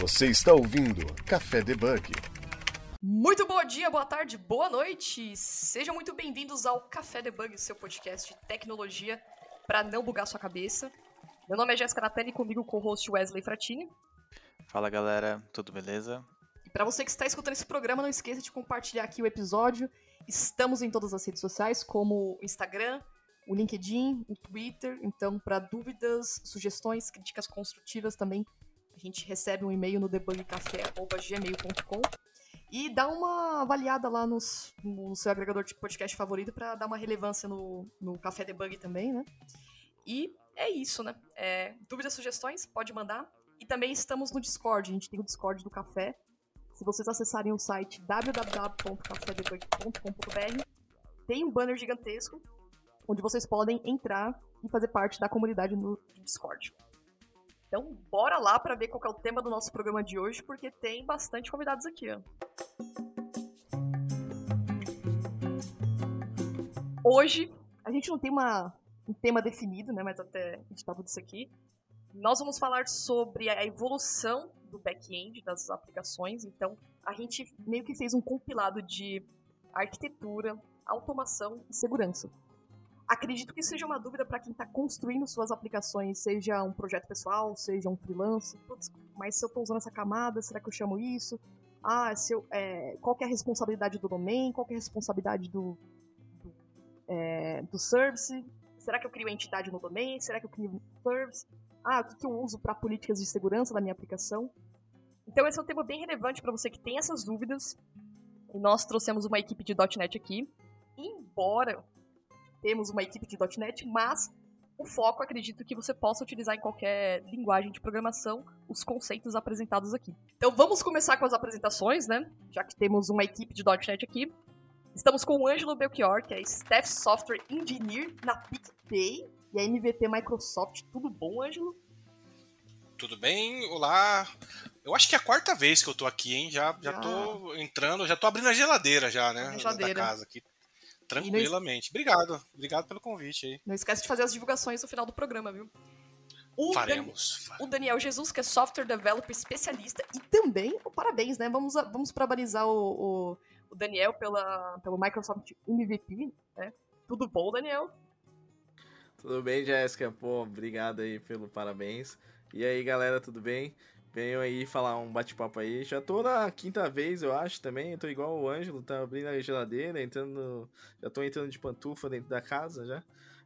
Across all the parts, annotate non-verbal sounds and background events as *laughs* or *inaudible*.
Você está ouvindo Café Debug. Muito bom dia, boa tarde, boa noite. Sejam muito bem-vindos ao Café Debug, seu podcast de tecnologia para não bugar sua cabeça. Meu nome é Jéssica Natani e comigo com o host Wesley Fratini. Fala galera, tudo beleza? E para você que está escutando esse programa, não esqueça de compartilhar aqui o episódio. Estamos em todas as redes sociais, como o Instagram, o LinkedIn, o Twitter. Então, para dúvidas, sugestões, críticas construtivas também, a gente recebe um e-mail no debugcafé.gmail.com. E dá uma avaliada lá nos, no seu agregador de podcast favorito para dar uma relevância no, no Café Debug também, né? E é isso, né? É, dúvidas, sugestões, pode mandar. E também estamos no Discord, a gente tem o Discord do Café. Se vocês acessarem o site www.cafedebug.com.br, tem um banner gigantesco onde vocês podem entrar e fazer parte da comunidade no Discord. Então, bora lá para ver qual é o tema do nosso programa de hoje, porque tem bastante convidados aqui. Ó. Hoje, a gente não tem uma, um tema definido, né, mas até a gente estava disso aqui. Nós vamos falar sobre a evolução do back-end das aplicações. Então, a gente meio que fez um compilado de arquitetura, automação e segurança. Acredito que seja uma dúvida para quem está construindo suas aplicações, seja um projeto pessoal, seja um freelance. Putz, mas se eu estou usando essa camada, será que eu chamo isso? Ah, se eu, é, qual é a responsabilidade do domain? Qual é a responsabilidade do, do, é, do service? Será que eu crio entidade no domain? Será que eu crio service? Ah, o que, que eu uso para políticas de segurança da minha aplicação? Então esse é um tema bem relevante para você que tem essas dúvidas. E nós trouxemos uma equipe de .NET aqui. Embora temos uma equipe de .NET, mas o foco, acredito que você possa utilizar em qualquer linguagem de programação os conceitos apresentados aqui. Então vamos começar com as apresentações, né? Já que temos uma equipe de .NET aqui. Estamos com o Ângelo Belchior, que é Staff Software Engineer na PicPay e a MVP Microsoft. Tudo bom, Ângelo? Tudo bem? Olá. Eu acho que é a quarta vez que eu tô aqui, hein? Já, já ah. tô entrando, já tô abrindo a geladeira já, né? A geladeira. Da casa aqui. Tranquilamente. Obrigado. Obrigado pelo convite aí. Não esquece de fazer as divulgações no final do programa, viu? O Faremos. Dan... O Daniel Jesus, que é software developer especialista. E também, parabéns, né? Vamos, vamos parabenizar o, o, o, Daniel pela, pelo Microsoft MVP, né? Tudo bom, Daniel? Tudo bem, Jéssica? Pô, obrigado aí pelo parabéns. E aí, galera, tudo bem? Venho aí falar um bate-papo aí. Já tô na quinta vez, eu acho, também. Eu tô igual o Ângelo, tá abrindo a geladeira, entrando. Já tô entrando de pantufa dentro da casa já.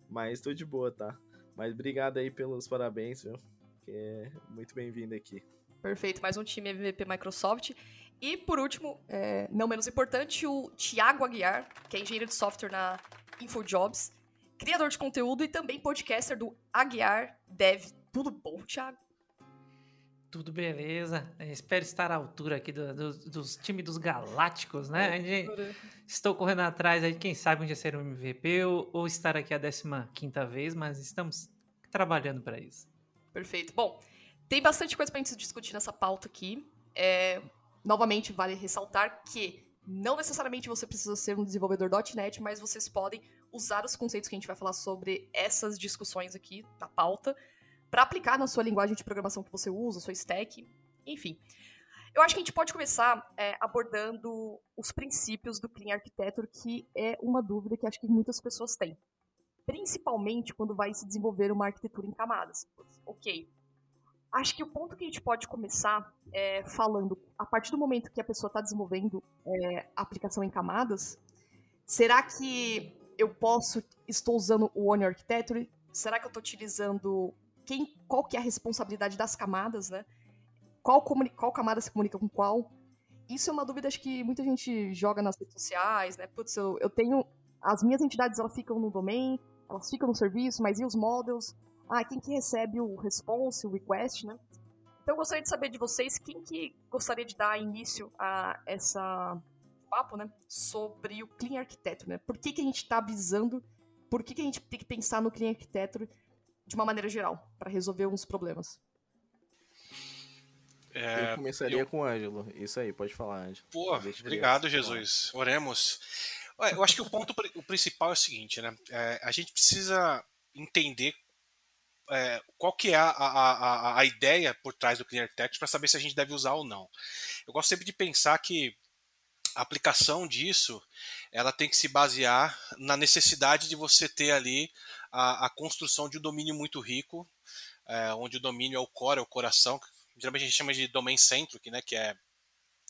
Mas tô de boa, tá? Mas obrigado aí pelos parabéns, viu? Que é muito bem-vindo aqui. Perfeito, mais um time MVP Microsoft. E por último, é, não menos importante, o Thiago Aguiar, que é engenheiro de software na InfoJobs, criador de conteúdo e também podcaster do Aguiar Dev. Tudo bom, Thiago? Tudo beleza. É, espero estar à altura aqui do, do, dos times dos Galácticos, né? Gente, estou correndo atrás aí, quem sabe um dia ser um MVP ou, ou estar aqui a 15 vez, mas estamos trabalhando para isso. Perfeito. Bom, tem bastante coisa para a gente discutir nessa pauta aqui. É, novamente, vale ressaltar que não necessariamente você precisa ser um desenvolvedor .NET, mas vocês podem usar os conceitos que a gente vai falar sobre essas discussões aqui da pauta para aplicar na sua linguagem de programação que você usa, sua stack, enfim. Eu acho que a gente pode começar é, abordando os princípios do Clean Architecture, que é uma dúvida que acho que muitas pessoas têm. Principalmente quando vai se desenvolver uma arquitetura em camadas. Ok. Acho que o ponto que a gente pode começar é falando, a partir do momento que a pessoa está desenvolvendo é, a aplicação em camadas, será que eu posso, estou usando o One Architecture? Será que eu estou utilizando quem, qual que é a responsabilidade das camadas, né? Qual, qual camada se comunica com qual? Isso é uma dúvida acho que muita gente joga nas redes sociais, né? Putz, eu, eu tenho. As minhas entidades elas ficam no domain, elas ficam no serviço, mas e os models? Ah, quem que recebe o response, o request, né? Então eu gostaria de saber de vocês quem que gostaria de dar início a essa papo, né? Sobre o Clean Architecture, né? Por que, que a gente está avisando? Por que, que a gente tem que pensar no Clean Architecture de uma maneira geral, para resolver uns problemas. É, eu começaria eu... com o Ângelo. Isso aí, pode falar, Ângelo. Pô, obrigado, Jesus. Oremos. Eu acho que o ponto o principal é o seguinte, né? É, a gente precisa entender é, qual que é a, a, a, a, ideia por trás do Clean Architecture para saber se a gente deve usar ou não. Eu gosto sempre de pensar que a aplicação disso ela tem que se basear na necessidade de você ter ali a, a construção de um domínio muito rico, é, onde o domínio é o core, é o coração. Geralmente a gente chama de domain centric, né, que é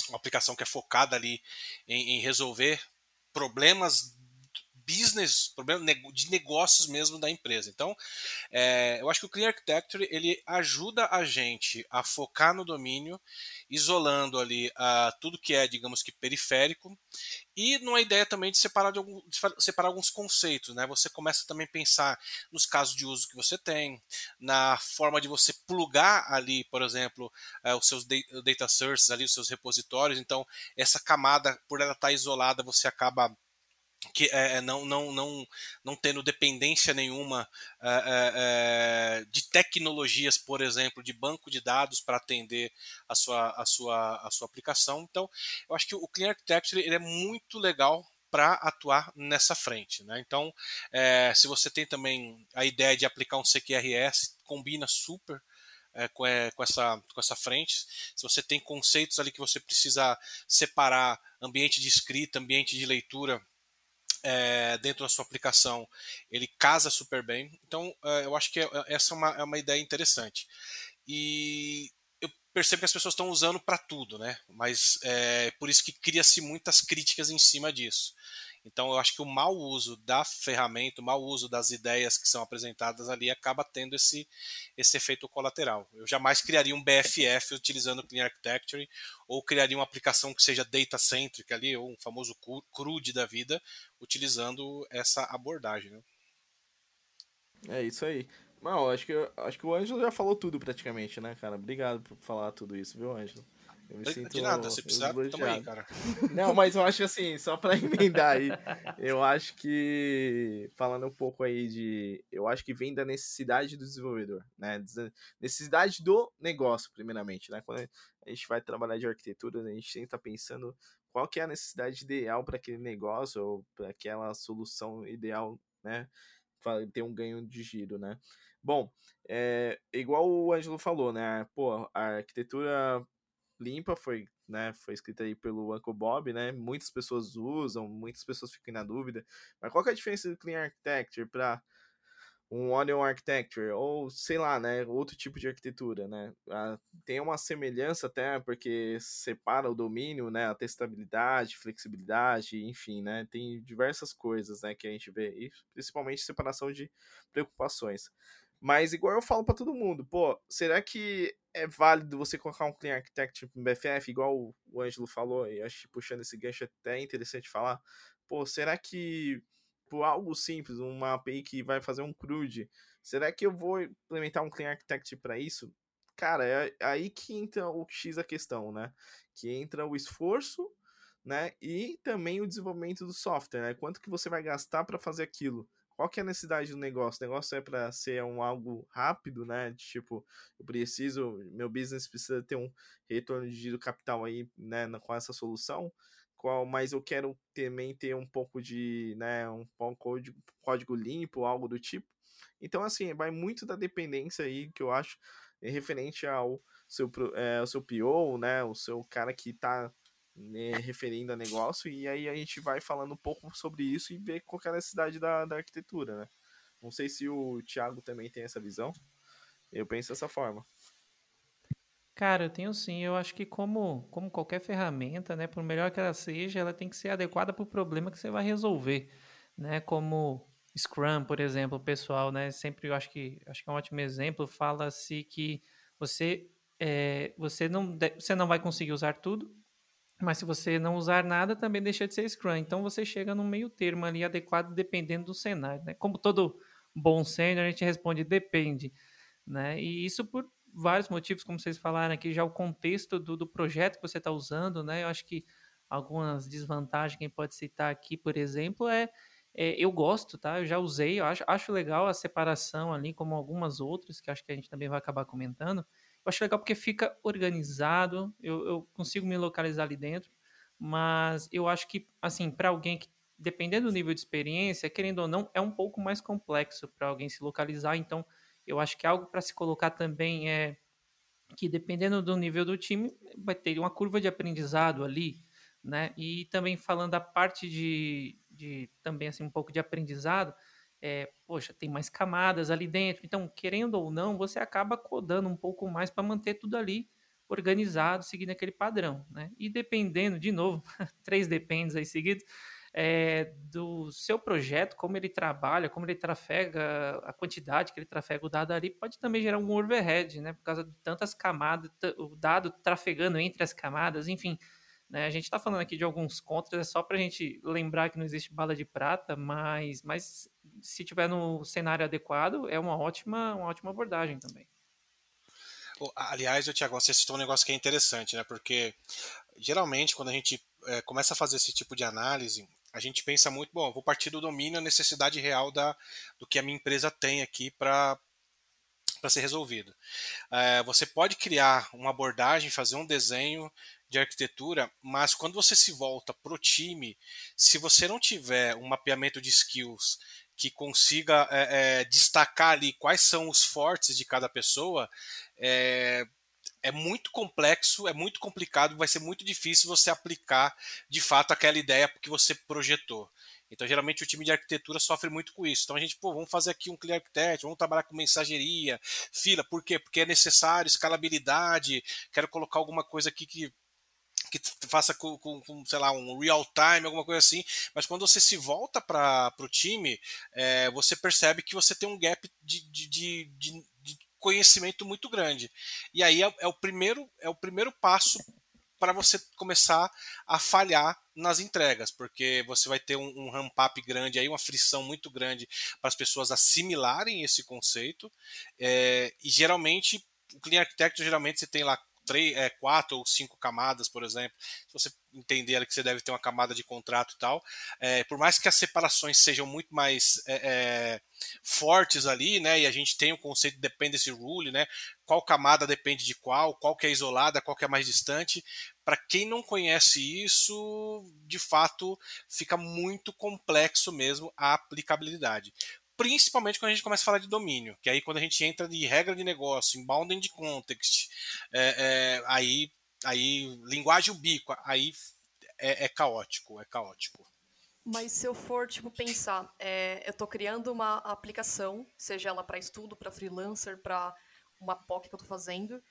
uma aplicação que é focada ali em, em resolver problemas business, problema de negócios mesmo da empresa. Então, é, eu acho que o Clean Architecture ele ajuda a gente a focar no domínio, isolando ali uh, tudo que é, digamos que periférico, e numa ideia também de separar, de, algum, de separar alguns conceitos. Né? Você começa também a pensar nos casos de uso que você tem, na forma de você plugar ali, por exemplo, uh, os seus data sources, ali, os seus repositórios. Então, essa camada, por ela estar isolada, você acaba que é, não, não, não, não tendo dependência nenhuma é, é, de tecnologias, por exemplo, de banco de dados para atender a sua, a, sua, a sua aplicação. Então, eu acho que o Clean Architecture ele é muito legal para atuar nessa frente. Né? Então, se você tem também a ideia de aplicar um CQRS, combina super é, com, é, com, essa, com essa frente. Se você tem conceitos ali que você precisa separar ambiente de escrita, ambiente de leitura, é, dentro da sua aplicação, ele casa super bem. Então, é, eu acho que é, essa é uma, é uma ideia interessante. E eu percebo que as pessoas estão usando para tudo, né? Mas é por isso que cria-se muitas críticas em cima disso. Então eu acho que o mau uso da ferramenta, o mau uso das ideias que são apresentadas ali acaba tendo esse, esse efeito colateral. Eu jamais criaria um BFF utilizando Clean Architecture ou criaria uma aplicação que seja data-centric ali, ou um famoso CRUD da vida, utilizando essa abordagem. Né? É isso aí. Não, acho que, acho que o Ângelo já falou tudo praticamente, né, cara? Obrigado por falar tudo isso, viu, Ângelo? Eu me sinto de nada, se precisar, tamo aí, cara. *laughs* Não, mas eu acho assim, só para *laughs* emendar aí, eu acho que, falando um pouco aí de, eu acho que vem da necessidade do desenvolvedor, né, necessidade do negócio, primeiramente, né, quando a gente vai trabalhar de arquitetura, a gente tem que estar tá pensando qual que é a necessidade ideal para aquele negócio, ou para aquela solução ideal, né, para ter um ganho de giro, né. Bom, é, igual o Ângelo falou, né, pô, a arquitetura limpa, foi, né, foi escrita aí pelo Uncle Bob, né? Muitas pessoas usam, muitas pessoas ficam na dúvida. Mas qual que é a diferença do Clean Architecture para um Onion Architecture ou sei lá, né, outro tipo de arquitetura, né? Ah, tem uma semelhança até porque separa o domínio, né, a testabilidade, flexibilidade, enfim, né? Tem diversas coisas, né, que a gente vê e principalmente separação de preocupações. Mas igual eu falo para todo mundo, pô, será que é válido você colocar um Clean Architect no BFF, igual o Ângelo falou, e acho que puxando esse gancho é até interessante falar. Pô, será que por algo simples, uma API que vai fazer um CRUD, será que eu vou implementar um Clean Architect para isso? Cara, é aí que entra o X a questão, né? Que entra o esforço, né? E também o desenvolvimento do software, né? Quanto que você vai gastar para fazer aquilo? Qual que é a necessidade do negócio? O negócio é para ser um algo rápido, né? Tipo, eu preciso, meu business precisa ter um retorno de capital aí, né, com essa solução. Qual, mas eu quero também ter um pouco de, né, um pouco de código limpo, algo do tipo. Então, assim, vai muito da dependência aí que eu acho é referente ao seu, é, ao seu PO, né, o seu cara que está né, referindo a negócio, e aí a gente vai falando um pouco sobre isso e ver qual é a necessidade da, da arquitetura, né? Não sei se o Thiago também tem essa visão. Eu penso dessa forma. Cara, eu tenho sim. Eu acho que como, como qualquer ferramenta, né, por melhor que ela seja, ela tem que ser adequada para o problema que você vai resolver, né? Como Scrum, por exemplo, o pessoal, né, sempre eu acho que acho que é um ótimo exemplo, fala-se que você é, você não você não vai conseguir usar tudo, mas se você não usar nada, também deixa de ser Scrum. Então você chega no meio termo ali adequado dependendo do cenário. Né? Como todo bom sênior, a gente responde depende. Né? E isso por vários motivos, como vocês falaram aqui, já o contexto do, do projeto que você está usando. Né? Eu acho que algumas desvantagens que pode citar aqui, por exemplo, é, é, eu gosto, tá? Eu já usei, eu acho, acho legal a separação ali, como algumas outras, que acho que a gente também vai acabar comentando. Eu acho legal porque fica organizado, eu, eu consigo me localizar ali dentro, mas eu acho que, assim, para alguém que, dependendo do nível de experiência, querendo ou não, é um pouco mais complexo para alguém se localizar, então Eu acho que algo para se colocar também é que dependendo do nível do time, vai ter uma curva de aprendizado ali, né? E também falando a parte de, de também assim um pouco de aprendizado, é, poxa, tem mais camadas ali dentro. Então, querendo ou não, você acaba codando um pouco mais para manter tudo ali organizado, seguindo aquele padrão, né? E dependendo, de novo, *laughs* três dependes aí seguidos, é, do seu projeto, como ele trabalha, como ele trafega, a quantidade que ele trafega o dado ali, pode também gerar um overhead, né? Por causa de tantas camadas, o dado trafegando entre as camadas, enfim. Né? A gente está falando aqui de alguns contras, é só para a gente lembrar que não existe bala de prata, mas, mas se tiver no cenário adequado, é uma ótima, uma ótima abordagem também. Aliás, o Tiago, você citou um negócio que é interessante, né? Porque geralmente quando a gente é, começa a fazer esse tipo de análise, a gente pensa muito, bom, vou partir do domínio, a necessidade real da, do que a minha empresa tem aqui para para ser resolvido. É, você pode criar uma abordagem, fazer um desenho de arquitetura, mas quando você se volta para o time, se você não tiver um mapeamento de skills que consiga é, é, destacar ali quais são os fortes de cada pessoa, é, é muito complexo, é muito complicado, vai ser muito difícil você aplicar de fato aquela ideia que você projetou. Então, geralmente, o time de arquitetura sofre muito com isso. Então, a gente, pô, vamos fazer aqui um clear architect, vamos trabalhar com mensageria, fila, por quê? Porque é necessário, escalabilidade, quero colocar alguma coisa aqui que que faça com, com, com, sei lá, um real time, alguma coisa assim, mas quando você se volta para o time, é, você percebe que você tem um gap de, de, de, de conhecimento muito grande. E aí é, é o primeiro é o primeiro passo para você começar a falhar nas entregas, porque você vai ter um, um ramp-up grande, aí uma frição muito grande para as pessoas assimilarem esse conceito. É, e geralmente, o Clean Architecture, geralmente você tem lá três, é, quatro ou cinco camadas, por exemplo. Se você entender que você deve ter uma camada de contrato e tal, é, por mais que as separações sejam muito mais é, é fortes ali, né, e a gente tem o conceito de dependency rule, né, qual camada depende de qual, qual que é isolada, qual que é mais distante. Para quem não conhece isso, de fato, fica muito complexo mesmo a aplicabilidade principalmente quando a gente começa a falar de domínio, que aí quando a gente entra de regra de negócio, em bounding de context, é, é, aí, aí linguagem ubíqua, aí é, é, caótico, é caótico. Mas se eu for tipo pensar, é, eu estou criando uma aplicação, seja ela para estudo, para freelancer, para uma POC que eu estou fazendo,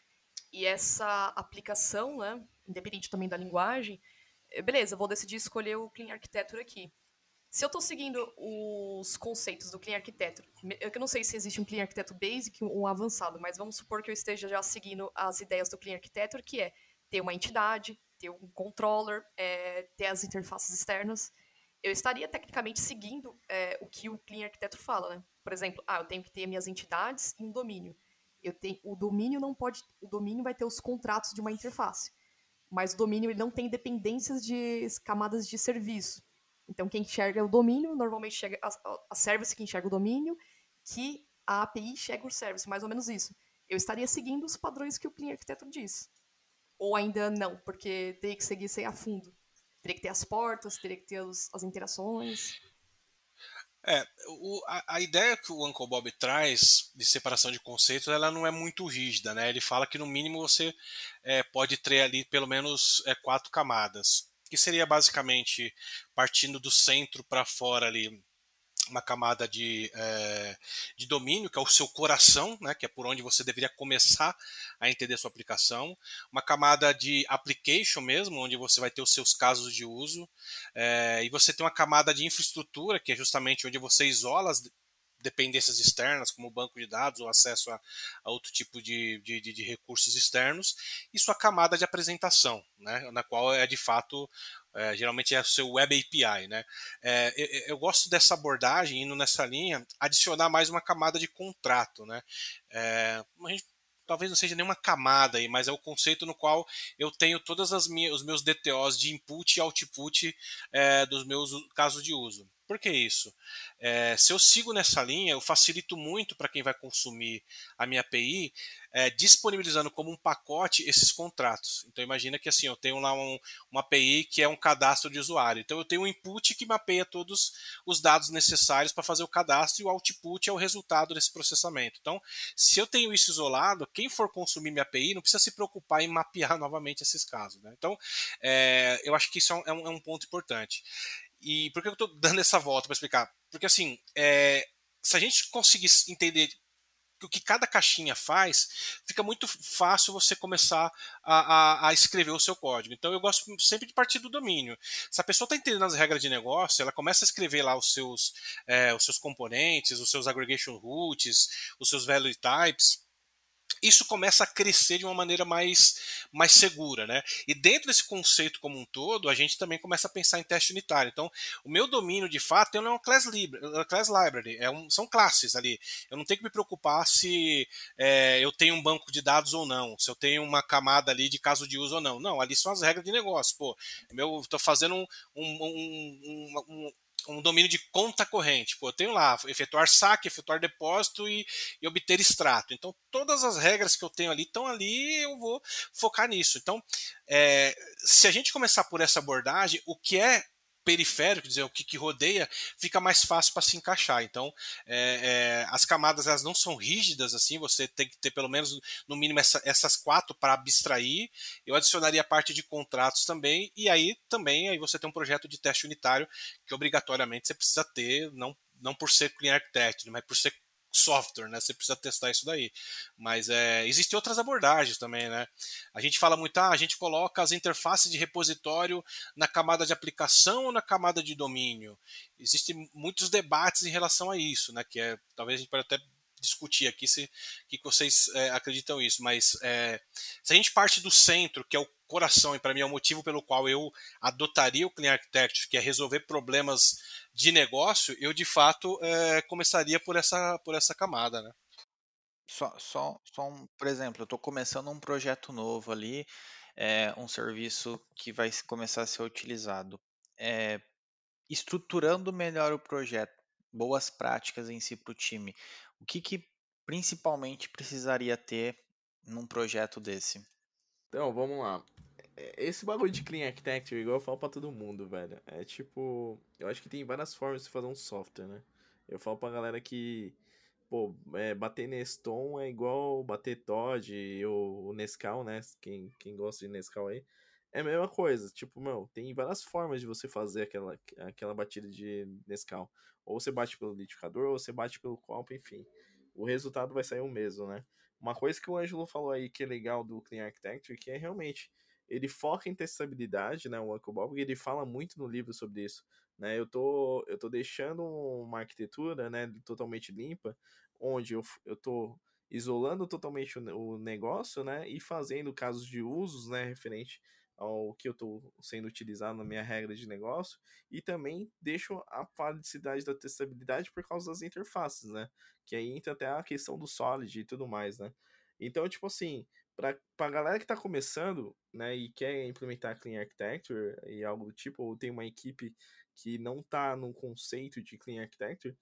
e essa aplicação, né, independente também da linguagem, é, beleza, vou decidir escolher o Clean Architecture aqui. Se eu estou seguindo os conceitos do Clean Architecture, eu não sei se existe um Clean Architecture Basic ou um avançado, mas vamos supor que eu esteja já seguindo as ideias do Clean Architecture, que é ter uma entidade, ter um controller, é, ter as interfaces externas. Eu estaria tecnicamente seguindo é, o que o Clean Architecture fala, né? Por exemplo, ah, eu tenho que ter minhas entidades e um domínio. Eu tenho, o domínio não pode, o domínio vai ter os contratos de uma interface, mas o domínio ele não tem dependências de camadas de serviço. Então, quem enxerga o domínio, normalmente chega a, a service que enxerga o domínio, que a API enxerga o service, mais ou menos isso. Eu estaria seguindo os padrões que o Clean Architecture diz. Ou ainda não, porque teria que seguir sem a fundo. Teria que ter as portas, teria que ter os, as interações. É, o, a, a, ideia que o Uncle Bob traz de separação de conceitos, ela não é muito rígida, né? Ele fala que no mínimo você é, pode ter ali pelo menos é, quatro camadas que seria basicamente partindo do centro para fora ali uma camada de, é, de domínio, que é o seu coração, né, que é por onde você deveria começar a entender sua aplicação, uma camada de application mesmo, onde você vai ter os seus casos de uso, é, e você tem uma camada de infraestrutura, que é justamente onde você isola as dependências externas, como banco de dados ou acesso a, a outro tipo de, de, de, recursos externos, e sua camada de apresentação, né, na qual é de fato, é, geralmente é o seu Web API. Né. É, eu, eu, gosto dessa abordagem, indo nessa linha, adicionar mais uma camada de contrato. Né. É, a gente talvez não seja nenhuma camada aí, mas é o conceito no qual eu tenho todas as minhas, os meus DTOs de input e output é, dos meus casos de uso. Por que isso? É, se eu sigo nessa linha, eu facilito muito para quem vai consumir a minha API, é, disponibilizando como um pacote esses contratos. Então imagina que assim, eu tenho lá um, uma API que é um cadastro de usuário. Então eu tenho um input que mapeia todos os dados necessários para fazer o cadastro e o output é o resultado desse processamento. Então, se eu tenho isso isolado, quem for consumir minha API não precisa se preocupar em mapear *laughs* novamente esses casos. Né? Então, é, eu acho que isso é um, é um ponto importante. E por que eu estou dando essa volta para explicar? Porque assim, é, se a gente conseguir entender o que cada caixinha faz, fica muito fácil você começar a, a, a, escrever o seu código. Então eu gosto sempre de partir do domínio. Se a pessoa está entendendo as regras de negócio, ela começa a escrever lá os seus, é, os seus componentes, os seus aggregation roots, os seus value types isso começa a crescer de uma maneira mais, mais segura, né? E dentro desse conceito como um todo, a gente também começa a pensar em teste unitário. Então, o meu domínio de fato é uma class, library, class library, é um, são classes ali. Eu não tenho que me preocupar se é, eu tenho um banco de dados ou não, se eu tenho uma camada ali de caso de uso ou não. Não, ali são as regras de negócio. Pô, eu estou fazendo um, um, um, um domínio de conta corrente. Pô, eu tenho lá efetuar saque, efetuar depósito e, e, obter extrato. Então, todas as regras que eu tenho ali estão ali, eu vou focar nisso. Então, é, se a gente começar por essa abordagem, o que é periférico, dizer, o que, que rodeia, fica mais fácil para se encaixar. Então, é, é, as camadas elas não são rígidas assim, você tem que ter pelo menos no mínimo essa, essas quatro para abstrair. Eu adicionaria a parte de contratos também, e aí também aí você tem um projeto de teste unitário que obrigatoriamente você precisa ter, não, não por ser Clean Architect, mas por ser software, né? Você precisa testar isso daí. Mas é, existem outras abordagens também, né? A gente fala muito, ah, a gente coloca as interfaces de repositório na camada de aplicação ou na camada de domínio. Existem muitos debates em relação a isso, né? Que é, talvez a gente pode até discutir aqui se que vocês é, acreditam isso, mas é, se a gente parte do centro, que é o coração, e para mim é o motivo pelo qual eu adotaria o Clean Architecture, que é resolver problemas de negócio, eu de fato é, começaria por essa, por essa camada, né? Só, só, só um, por exemplo, eu estou começando um projeto novo ali, é, um serviço que vai começar a ser utilizado. É, estruturando melhor o projeto, boas práticas em si para o time. O que, que principalmente precisaria ter num projeto desse? Então, vamos lá. Esse bagulho de Clean Architecture, igual eu falo pra todo mundo, velho. É tipo. Eu acho que tem várias formas de fazer um software, né? Eu falo pra galera que. Pô, é, bater Neston é igual bater Todd ou Nescau, né? Quem, quem gosta de Nescau aí. É a mesma coisa. Tipo, meu, tem várias formas de você fazer aquela, aquela batida de Nescau. Ou você bate pelo liquidificador, ou você bate pelo copo, enfim. O resultado vai sair o mesmo, né? Uma coisa que o Ângelo falou aí que é legal do Clean Architecture, que é realmente ele foca em testabilidade, né, o Uncle Bob, e ele fala muito no livro sobre isso, né? Eu tô eu tô deixando uma arquitetura, né, totalmente limpa, onde eu, eu tô isolando totalmente o, o negócio, né, e fazendo casos de usos, né, referente ao que eu estou sendo utilizado na minha regra de negócio e também deixo a falicidade da testabilidade por causa das interfaces, né? Que aí entra até a questão do Solid e tudo mais, né? Então, tipo assim, para a galera que está começando, né, e quer implementar Clean Architecture e algo do tipo, ou tem uma equipe que não está no conceito de Clean Architecture,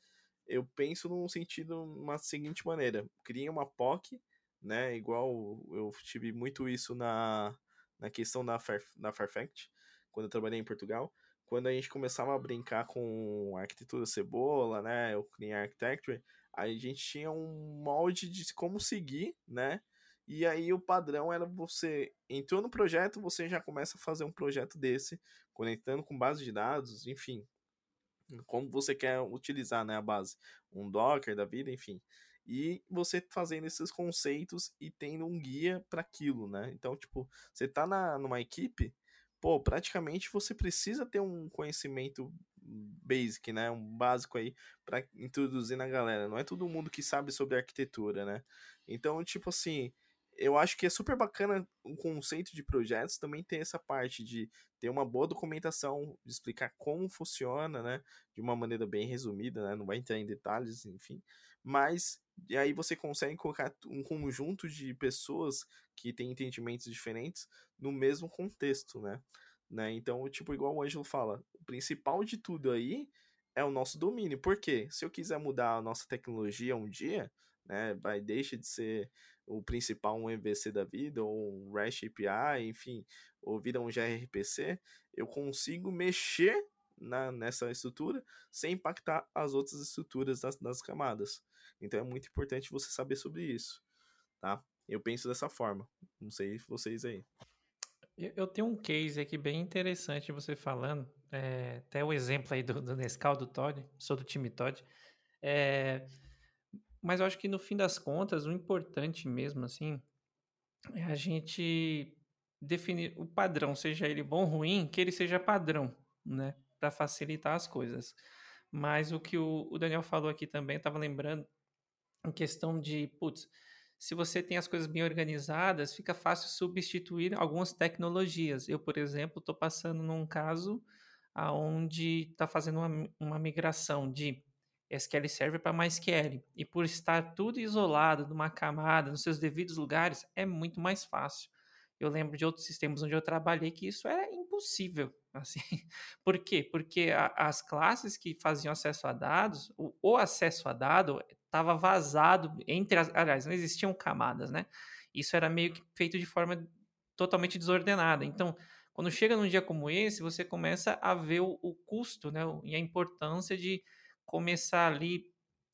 eu penso num sentido, uma seguinte maneira, cria uma POC, né, igual eu tive muito isso na na questão da, Far, da Farfetch, quando eu trabalhei em Portugal, quando a gente começava a brincar com arquitetura cebola, né, o Clean Architecture, a gente tinha um molde de como seguir, né, e aí o padrão era você entrou no projeto, você já começa a fazer um projeto desse, conectando com base de dados, enfim, como você quer utilizar, né, a base, um Docker da vida, enfim e você fazendo esses conceitos e tendo um guia para aquilo, né? Então, tipo, você tá na, numa equipe, pô, praticamente você precisa ter um conhecimento basic, né? Um básico aí para introduzir na galera. Não é todo mundo que sabe sobre arquitetura, né? Então, tipo assim, eu acho que é super bacana o conceito de projetos também ter essa parte de ter uma boa documentação, de explicar como funciona, né? De uma maneira bem resumida, né? Não vai entrar em detalhes, enfim. Mas e aí você consegue colocar um conjunto de pessoas que têm entendimentos diferentes no mesmo contexto, né? né? Então, tipo, igual o Ângelo fala, o principal de tudo aí é o nosso domínio. Por quê? Se eu quiser mudar a nossa tecnologia um dia, né, vai deixa de ser o principal um MVC da vida, ou um REST API, enfim, ou vira um gRPC, eu consigo mexer na, nessa estrutura sem impactar as outras estruturas das, das camadas. Então é muito importante você saber sobre isso, tá? Eu penso dessa forma. Não sei vocês aí. Eu tenho um case aqui bem interessante você falando. É, até o exemplo aí do, do Nescau, do Todd. Sou do time Todd. É, mas eu acho que no fim das contas, o importante mesmo, assim, é a gente definir o padrão, seja ele bom ou ruim, que ele seja padrão, né? Para facilitar as coisas. Mas o que o, Daniel falou aqui também, eu estava lembrando, em questão de, putz, se você tem as coisas bem organizadas, fica fácil substituir algumas tecnologias. Eu, por exemplo, estou passando num caso aonde está fazendo uma, uma migração de SQL Server para MySQL. E por estar tudo isolado numa camada, nos seus devidos lugares, é muito mais fácil. Eu lembro de outros sistemas onde eu trabalhei que isso era impossível. *laughs* Assim. Por quê? Porque a, as classes que faziam acesso a dados, o, o acesso a dado estava vazado entre as. Aliás, não existiam camadas, né? Isso era meio que feito de forma totalmente desordenada. Então, quando chega num dia como esse, você começa a ver o, o custo né, e a importância de começar ali,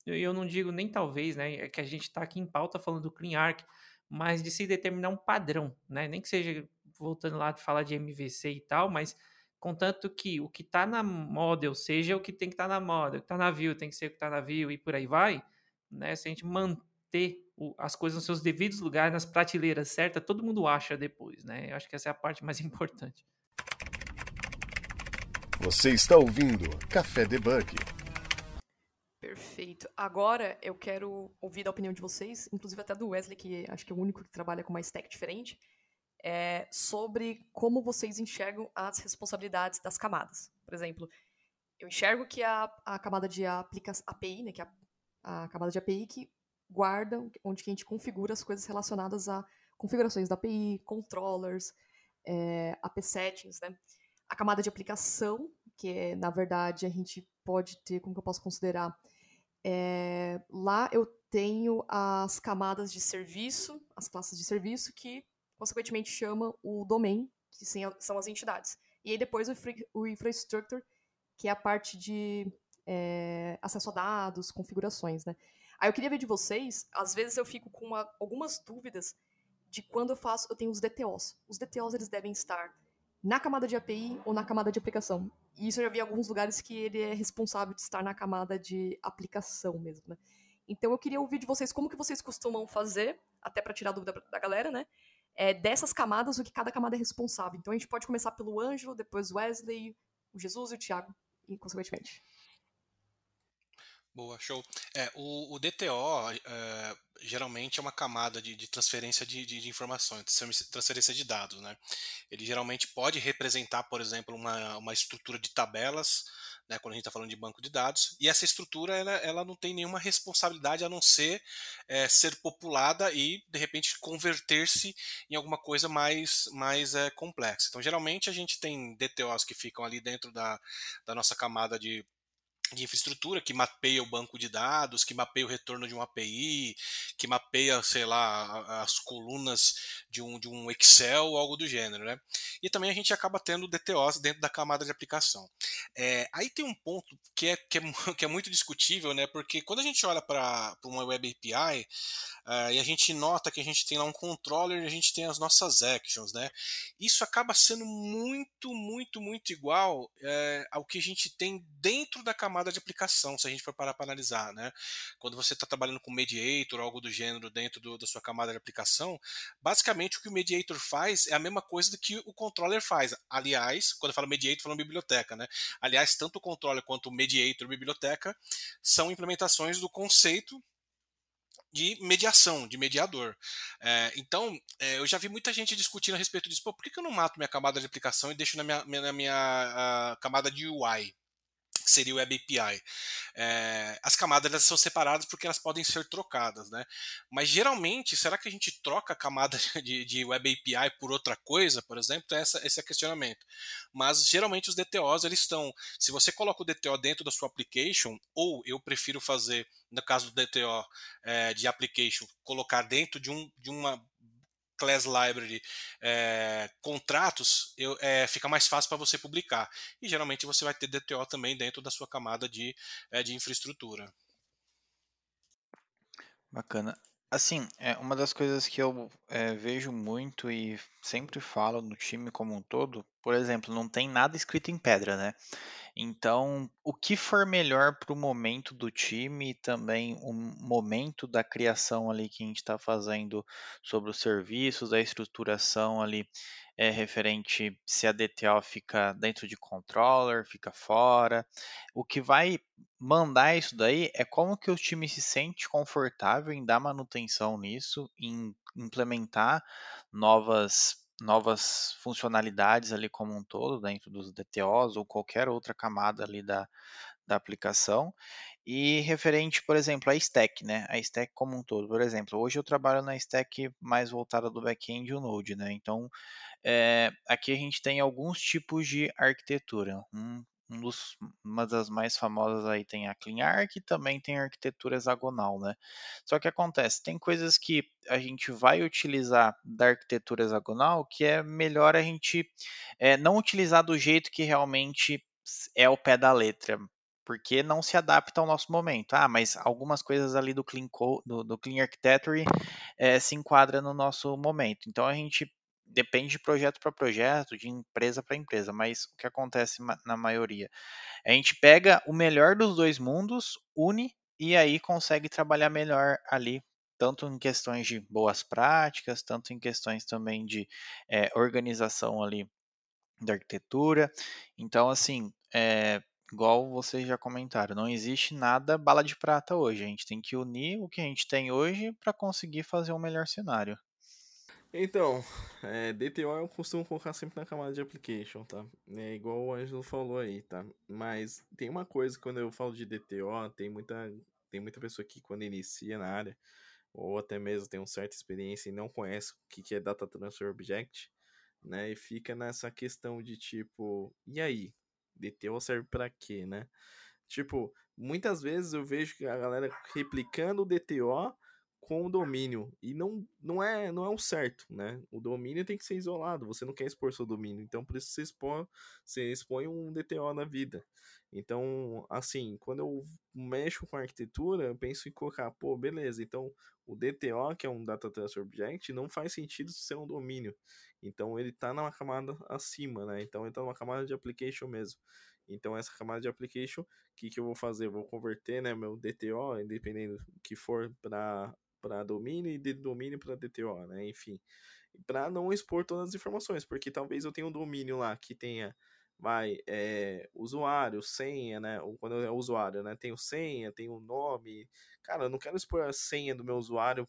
eu não digo nem talvez, né, é que a gente está aqui em pauta falando do Clean Arc, mas de se determinar um padrão, né, nem que seja voltando lá de falar de MVC e tal, mas contanto que o que está na model seja o que tem que estar tá na model, o que está na view tem que ser o que está na view e por aí vai, né, se a gente manter o, as coisas nos seus devidos lugares, nas prateleiras certas, todo mundo acha depois, né, eu acho que essa é a parte mais *laughs* importante. Você está ouvindo Café Debug. Perfeito. Agora eu quero ouvir da opinião de vocês, inclusive até do Wesley, que acho que é o único que trabalha com uma stack diferente, é, sobre como vocês enxergam as responsabilidades das camadas. Por exemplo, eu enxergo que a, a camada de aplica API, né, que é a, a camada de API que guarda, onde que a gente configura as coisas relacionadas a configurações da API, controllers, é, API settings, né? A camada de aplicação, que é, na verdade, a gente pode ter, como que eu posso considerar, é, lá eu tenho as camadas de serviço, as classes de serviço, que consequentemente chama o domain, que são as entidades. E aí depois o, o infrastructure, que é a parte de é, acesso a dados, configurações, né? Aí eu queria ver de vocês, às vezes eu fico com uma, algumas dúvidas de quando eu faço, eu tenho os DTOs. Os DTOs eles devem estar na camada de API ou na camada de aplicação. E isso eu já vi em alguns lugares que ele é responsável de estar na camada de aplicação mesmo, né? Então eu queria ouvir de vocês como que vocês costumam fazer, até para tirar dúvida da galera, né? É, dessas camadas, o que cada camada é responsável. Então a gente pode começar pelo Ângelo, depois o Wesley, o Jesus e o Thiago, e consequentemente. Boa, show. É, o, o DTO é, geralmente é uma camada de, de transferência de, de, de, informações, transferência de dados. Né? Ele geralmente pode representar, por exemplo, uma, uma estrutura de tabelas, né, quando a gente está falando de banco de dados, e essa estrutura ela, ela não tem nenhuma responsabilidade a não ser é, ser populada e, de repente, converter-se em alguma coisa mais, mais é, complexa. Então, geralmente, a gente tem DTOs que ficam ali dentro da, da nossa camada de de infraestrutura que mapeia o banco de dados, que mapeia o retorno de uma API, que mapeia, sei lá, as colunas de um, de um Excel algo do gênero, né? E também a gente acaba tendo DTOs dentro da camada de aplicação. É, aí tem um ponto que é, que é, *laughs* que é muito discutível, né? Porque quando a gente olha para uma Web API, Uh, e a gente nota que a gente tem lá um controller e a gente tem as nossas actions, né? Isso acaba sendo muito, muito, muito igual é, ao que a gente tem dentro da camada de aplicação, se a gente for parar para analisar, né? Quando você está trabalhando com mediator, algo do gênero dentro do, da sua camada de aplicação, basicamente o que o mediator faz é a mesma coisa do que o controller faz. Aliás, quando eu falo mediator, eu falo biblioteca, né? Aliás, tanto o controller quanto o mediator biblioteca são implementações do conceito de mediação, de mediador. É, então, é, eu já vi muita gente discutindo a respeito disso. Pô, por que, que eu não mato minha camada de aplicação e deixo na minha, na minha camada de UI? Que seria o Web API. É, as camadas elas são separadas porque elas podem ser trocadas, né? Mas geralmente, será que a gente troca a camada *laughs* de, de Web API por outra coisa, por exemplo? Essa, esse é questionamento. Mas geralmente os DTOs eles estão, se você coloca o DTO dentro da sua application, ou eu prefiro fazer, no caso do DTO é, de application, colocar dentro de, um, de uma class library é, contratos, eu, é, fica mais fácil para você publicar. E geralmente você vai ter DTO também dentro da sua camada de, é, de infraestrutura. Bacana. Assim, é uma das coisas que eu vejo muito e sempre falo no time como um todo, por exemplo, não tem nada escrito em pedra, né? Então, o que for melhor para o momento do time e também o momento da criação ali que a gente está fazendo sobre os serviços, a estruturação ali é referente se a DTO fica dentro de controller, fica fora. O que vai mandar isso daí é como que o time se sente confortável em dar manutenção nisso, em implementar novas novas funcionalidades ali como um todo dentro dos DTOs ou qualquer outra camada ali da, da aplicação. E referente, por exemplo, à stack, né? A stack como um todo. Por exemplo, hoje eu trabalho na stack mais voltada do back-end e o Node, né? Então, é, aqui a gente tem alguns tipos de arquitetura. Um, um dos, uma das mais famosas aí tem a CleanArch e também tem a arquitetura hexagonal, né? Só que acontece, tem coisas que a gente vai utilizar da arquitetura hexagonal que é melhor a gente é, não utilizar do jeito que realmente é o pé da letra, porque não se adapta ao nosso momento. Ah, mas algumas coisas ali do Clean, Code, do, do Clean Architecture é, se enquadra no nosso momento. Então a gente depende de projeto para projeto, de empresa para empresa, mas o que acontece na maioria? A gente pega o melhor dos dois mundos, une e aí consegue trabalhar melhor ali, tanto em questões de boas práticas, tanto em questões também de é, organização ali da arquitetura. Então, assim, é, igual vocês já comentaram, não existe nada bala de prata hoje. A gente tem que unir o que a gente tem hoje para conseguir fazer um melhor cenário. Então, é, DTO eu costumo colocar sempre na camada de application, tá? É igual o Ângelo falou aí, tá? Mas tem uma coisa, quando eu falo de DTO, tem muita, tem muita pessoa que quando inicia na área, ou até mesmo tem uma certa experiência e não conhece o que é Data Transfer Object, né? E fica nessa questão de tipo, e aí? DTO serve para quê, né? Tipo, muitas vezes eu vejo a galera replicando o DTO com o domínio. E não, não, é, não é o certo, né? O domínio tem que ser isolado, você não quer expor seu domínio. Então, por isso você expõe, você expõe um DTO na vida. Então, assim, quando eu mexo com arquitetura, eu penso em colocar, pô, beleza, então o DTO, que é um Data Transfer Object, não faz sentido ser um domínio. Então, ele está numa camada acima, né? Então, ele está numa camada de application mesmo. Então, essa camada de application, o que, que eu vou fazer? Eu vou converter né, meu DTO, independente do que for, para para domínio e de domínio para DTO, né? Enfim, para não expor todas as informações, porque talvez eu tenha um domínio lá que tenha vai é, usuário, senha, né? Ou quando é usuário, né? Tenho senha, tenho nome. Cara, eu não quero expor a senha do meu usuário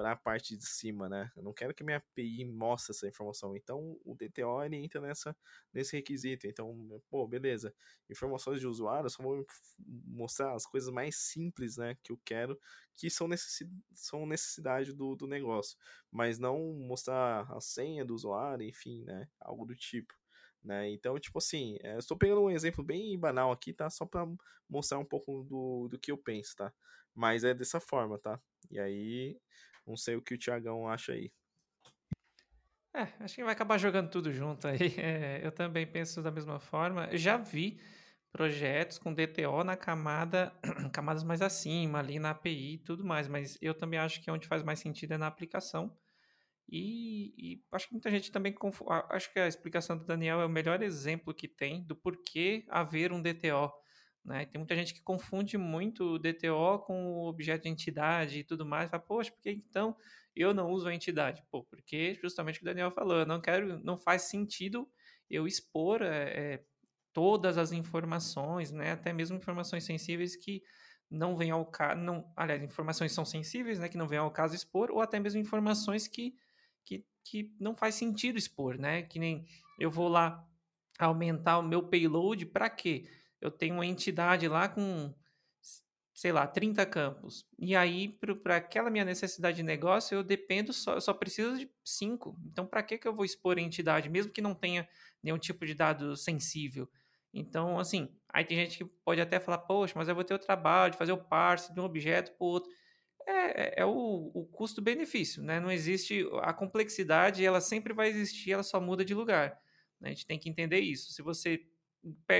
para a parte de cima, né? Eu não quero que minha API mostre essa informação. Então, o DTO ele entra nessa, nesse requisito. Então, pô, beleza. Informações de usuário só vou mostrar as coisas mais simples, né? Que eu quero, que são, necessidade, são necessidade do, do negócio. Mas não mostrar a senha do usuário, enfim, né? Algo do tipo. Né? Então, tipo assim, é, estou pegando um exemplo bem banal aqui, tá? Só para mostrar um pouco do, do que eu penso, tá? Mas é dessa forma, tá? E aí, não sei o que o Thiagão acha aí. É, acho que vai acabar jogando tudo junto aí. *laughs* É, eu também penso da mesma forma. Já vi projetos com DTO na camada, *clears throat* camadas mais acima, ali na API e tudo mais, mas eu também acho que é onde faz mais sentido é na aplicação. E, e acho que muita gente também acho que a explicação do Daniel é o melhor exemplo que tem do porquê haver um DTO. Né? Tem muita gente que confunde muito o DTO com o objeto de entidade e tudo mais. Fala, poxa, por que então eu não uso a entidade? Pô, porque justamente o que o Daniel falou, eu não quero, não faz sentido eu expor é, todas as informações, né? até mesmo informações sensíveis que não vêm ao caso, não, aliás, informações são sensíveis, né, que não vêm ao caso expor, ou até mesmo informações que, que, que não faz sentido expor, né? Que nem eu vou lá aumentar o meu payload para quê? Eu tenho uma entidade lá com, sei lá, 30 campos. E aí, para aquela minha necessidade de negócio, eu dependo só, eu só preciso de 5. Então, para que, que eu vou expor a entidade, mesmo que não tenha nenhum tipo de dado sensível? Então, assim, aí tem gente que pode até falar, poxa, mas eu vou ter o trabalho de fazer o parse de um objeto para o outro. É, é, é o, o custo-benefício, né? Não existe a complexidade, ela sempre vai existir, ela só muda de lugar. Né? A gente tem que entender isso. Se você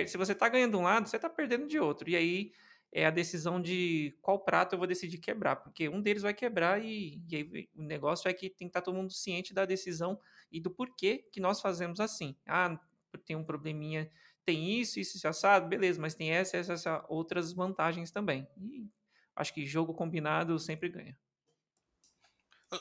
se você está ganhando um lado, você está perdendo de outro. E aí é a decisão de qual prato eu vou decidir quebrar, porque um deles vai quebrar e, e aí o negócio é que tem que estar tá todo mundo ciente da decisão e do porquê que nós fazemos assim. Ah, tem um probleminha, tem isso, isso, isso assado, beleza, mas tem essa, essa, essa outras vantagens também. E acho que jogo combinado sempre ganha.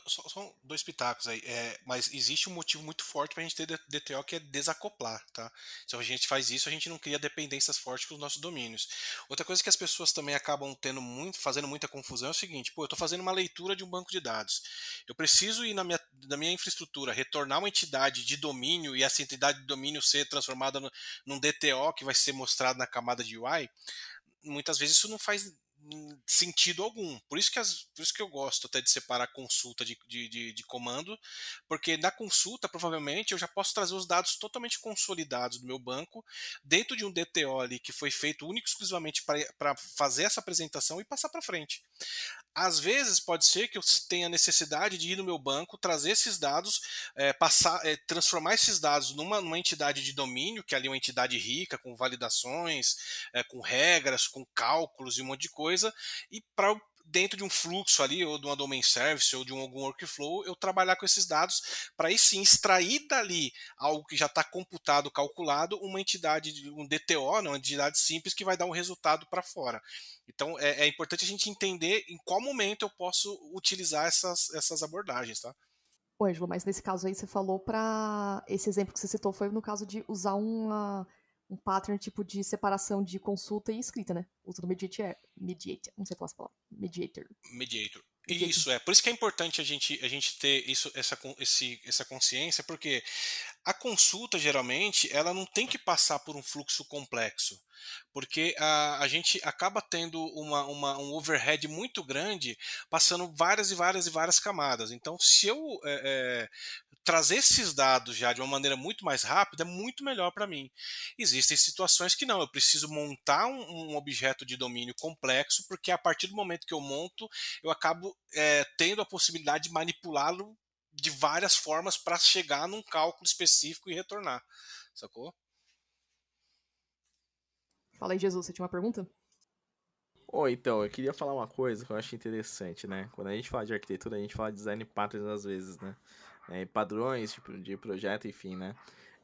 Só, só, dois pitacos aí. É, mas existe um motivo muito forte para a gente ter DTO que é desacoplar, tá? Se a gente faz isso, a gente não cria dependências fortes com os nossos domínios. Outra coisa que as pessoas também acabam tendo muito, fazendo muita confusão é o seguinte: pô, eu estou fazendo uma leitura de um banco de dados. Eu preciso ir na minha, na minha infraestrutura, retornar uma entidade de domínio e essa entidade de domínio ser transformada no, num DTO que vai ser mostrado na camada de UI. Muitas vezes isso não faz sentido algum. Por isso que, as, por isso que eu gosto até de separar consulta de, de, de, de, comando, porque na consulta, provavelmente, eu já posso trazer os dados totalmente consolidados do meu banco dentro de um DTO ali que foi feito único exclusivamente para fazer essa apresentação e passar para frente. Às vezes pode ser que eu tenha necessidade de ir no meu banco, trazer esses dados, é, passar, é, transformar esses dados numa, numa, entidade de domínio, que ali é uma entidade rica, com validações, é, com regras, com cálculos e um monte de coisa, e para dentro de um fluxo ali, ou de uma domain service, ou de um, algum workflow, eu trabalhar com esses dados para aí sim extrair dali algo que já está computado, calculado, uma entidade, um DTO, né, uma entidade simples que vai dar um resultado para fora. Então é, é, importante a gente entender em qual momento eu posso utilizar essas, essas abordagens, tá? Ô, mas nesse caso aí você falou para esse exemplo que você citou foi no caso de usar uma um pattern tipo de separação de consulta e escrita, né? Usa do mediator, mediator, não sei falar essa palavra, mediator. Mediator. Isso, é. Por isso que é importante a gente, a gente ter isso, essa, esse, essa consciência, porque a consulta, geralmente, ela não tem que passar por um fluxo complexo. Porque a, a gente acaba tendo uma, uma, um overhead muito grande, passando várias e várias e várias camadas. Então, se eu é, é, trazer esses dados já de uma maneira muito mais rápida é muito melhor para mim. Existem situações que não, eu preciso montar um, um, objeto de domínio complexo, porque a partir do momento que eu monto, eu acabo é, tendo a possibilidade de manipulá-lo de várias formas para chegar num cálculo específico e retornar. Sacou? Fala aí, Jesus, você tinha uma pergunta? Oh, então, eu queria falar uma coisa que eu acho interessante, né? Quando a gente fala de arquitetura, a gente fala de design patterns às vezes, né? É, padrões tipo, de projeto, enfim, né?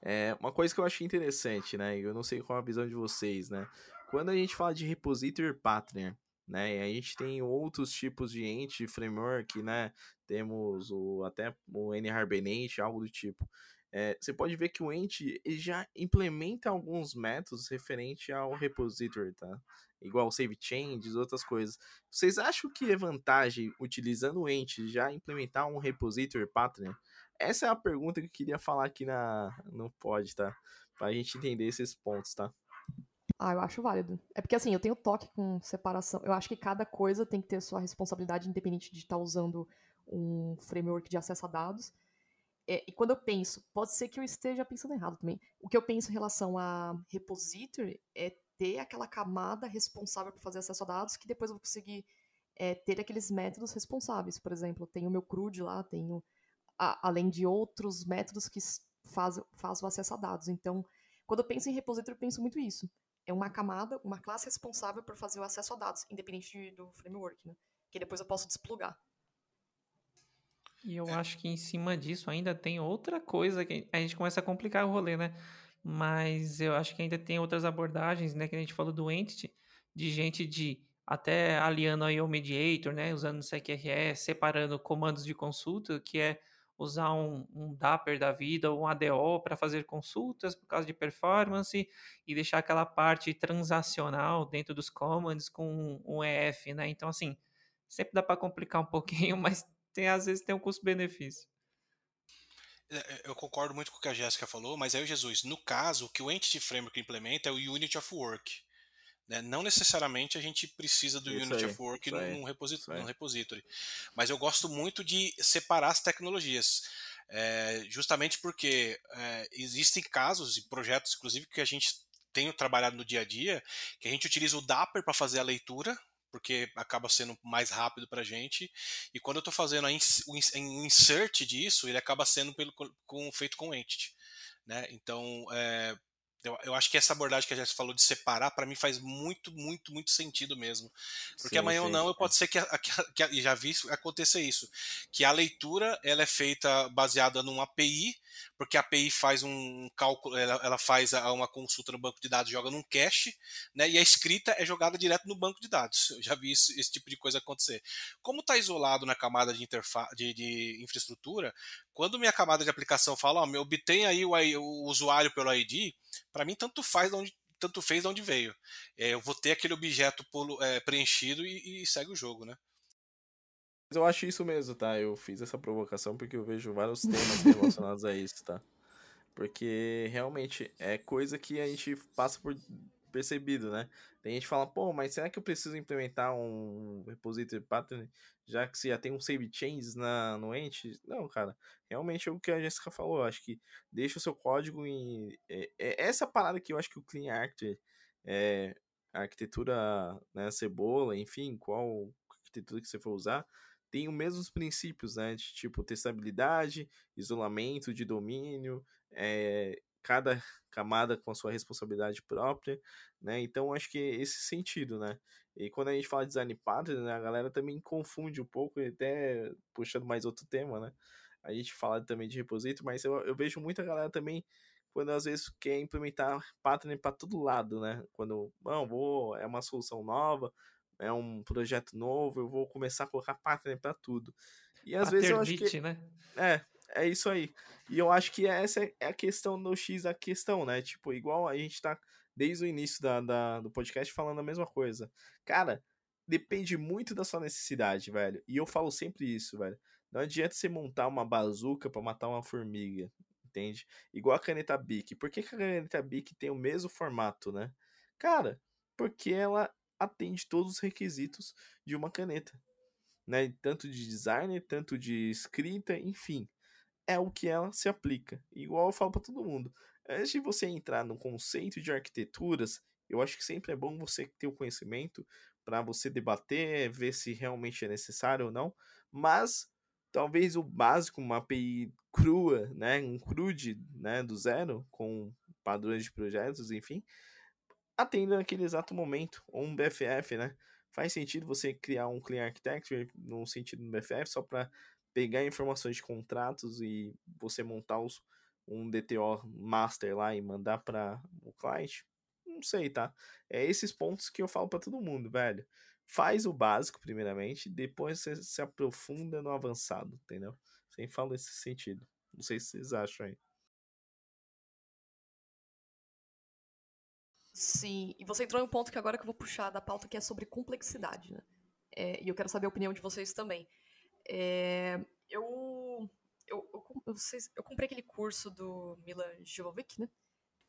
É, uma coisa que eu achei interessante, né? Eu não sei qual a visão de vocês, né? Quando a gente fala de repository partner, né? A gente tem outros tipos de ente, framework, né? Temos o, até o NHibernate, algo do tipo. É, você pode ver que o ente já implementa alguns métodos referente ao repository, tá? Igual save changes, outras coisas. Vocês acham que é vantagem, utilizando o ente, já implementar um repository partner? Essa é a pergunta que eu queria falar aqui na no pod, tá? Pra gente entender esses pontos, tá? Ah, eu acho válido. É porque assim, eu tenho toque com separação. Eu acho que cada coisa tem que ter sua responsabilidade independente de estar tá usando um framework de acesso a dados. É, e quando eu penso, pode ser que eu esteja pensando errado também. O que eu penso em relação a repository é ter aquela camada responsável por fazer acesso a dados que depois eu vou conseguir é, ter aqueles métodos responsáveis. Por exemplo, tenho o meu CRUD lá, tenho a, além de outros métodos que faz, faz o acesso a dados. Então, quando eu penso em repositório, eu penso muito isso. É uma camada, uma classe responsável por fazer o acesso a dados, independente do framework, né? Que depois eu posso desplugar. E eu acho que em cima disso ainda tem outra coisa que a gente começa a complicar o rolê, né? Mas eu acho que ainda tem outras abordagens, né? Que a gente falou do entity, de gente de até aliando aí o mediator, né? Usando o CQRS, separando comandos de consulta, que é usar um, um Dapper da vida ou um ADO para fazer consultas por causa de performance e deixar aquela parte transacional dentro dos commands com um EF, né? Então, assim, sempre dá para complicar um *laughs* pouquinho, mas tem, às vezes tem um custo-benefício. É, é, eu concordo muito com o que a Jéssica falou, mas aí, Jesus, no caso, o que o Entity Framework implementa é o Unity of Work. Né? Não necessariamente a gente precisa do Isso Unity aí, of Work num, repositório, num repository, mas eu gosto muito de separar as tecnologias. É, justamente porque é, existem casos e projetos, inclusive, que a gente tem trabalhado no dia a dia, que a gente utiliza o Dapper para fazer a leitura, porque acaba sendo mais rápido para a gente. E quando eu estou fazendo o insert disso, ele acaba sendo pelo, com, feito com Entity. Né? Então, é, eu, eu, acho que essa abordagem que a gente falou de separar, para mim faz muito, muito, muito sentido mesmo. Porque sim, amanhã sim, ou não, eu pode ser que, que, que, já vi acontecer isso, que a leitura ela é feita baseada num API, porque a API faz um cálculo, ela, ela faz uma consulta no banco de dados, joga num cache, né, e a escrita é jogada direto no banco de dados. Eu já vi isso, esse tipo de coisa acontecer. Como está isolado na camada de, interface, de, de, infraestrutura, quando minha camada de aplicação fala, ó, oh, obtém aí o, o usuário pelo ID, para mim tanto faz de onde tanto fez de onde veio. É, eu vou ter aquele objeto é, preenchido e, e segue o jogo, né? Eu acho isso mesmo, tá? Eu fiz essa provocação porque eu vejo vários temas relacionados a isso, tá? Porque realmente é coisa que a gente passa por percebido, né? Tem gente que fala, pô, mas será que eu preciso implementar um repository pattern já que se já tem um save changes na, no ente? Não, cara. Realmente é o que a Jessica falou. Acho que deixa o seu código em. É, é essa parada que eu acho que o Clean Architecture, é, a arquitetura, né, cebola, enfim, qual arquitetura que você for usar, tem os mesmos princípios, né? De tipo testabilidade, isolamento de domínio, é, cada camada com a sua responsabilidade própria, né? Então acho que é esse sentido, né? E quando a gente fala de design pattern, né, a galera também confunde um pouco, até puxando mais outro tema, né? A gente fala também de repository, mas eu, eu vejo muita galera também quando às vezes quer implementar pattern para todo lado, né? Quando, não, vou, é uma solução nova, é um projeto novo, eu vou começar a colocar pattern para tudo. E às vezes eu acho que né? é, é isso aí. E eu acho que essa é a questão do X a questão, né? Tipo, igual a gente tá desde o início da, da, do podcast falando a mesma coisa. Cara, depende muito da sua necessidade, velho. E eu falo sempre isso, velho. Não adianta você montar uma bazuca para matar uma formiga, entende? Igual a caneta Bic. Por que, que a caneta Bic tem o mesmo formato, né? Cara, porque ela atende todos os requisitos de uma caneta, né? Tanto de design, tanto de escrita, enfim, é o que ela se aplica. Igual eu falo para todo mundo, antes de você entrar no conceito de arquiteturas, eu acho que sempre é bom você ter o conhecimento para você debater, ver se realmente é necessário ou não, mas talvez o básico, uma API crua, né, um CRUD, né, do zero, com padrões de projetos, enfim, atenda naquele exato momento, ou um BFF, né? Faz sentido você criar um Clean Architecture no sentido do BFF só para pegar informações de contratos e você montar os, um DTO master lá e mandar para o cliente? Não sei, tá? É esses pontos que eu falo para todo mundo, velho. Faz o básico primeiramente, depois você se aprofunda no avançado, entendeu? Sem falar nesse sentido. Não sei se vocês acham aí. Sim, e você entrou em um ponto que agora que eu vou puxar da pauta que é sobre complexidade, né? É, e eu quero saber a opinião de vocês também. É, eu, eu, eu, eu, eu, comprei aquele curso do Milan Jovovic, né?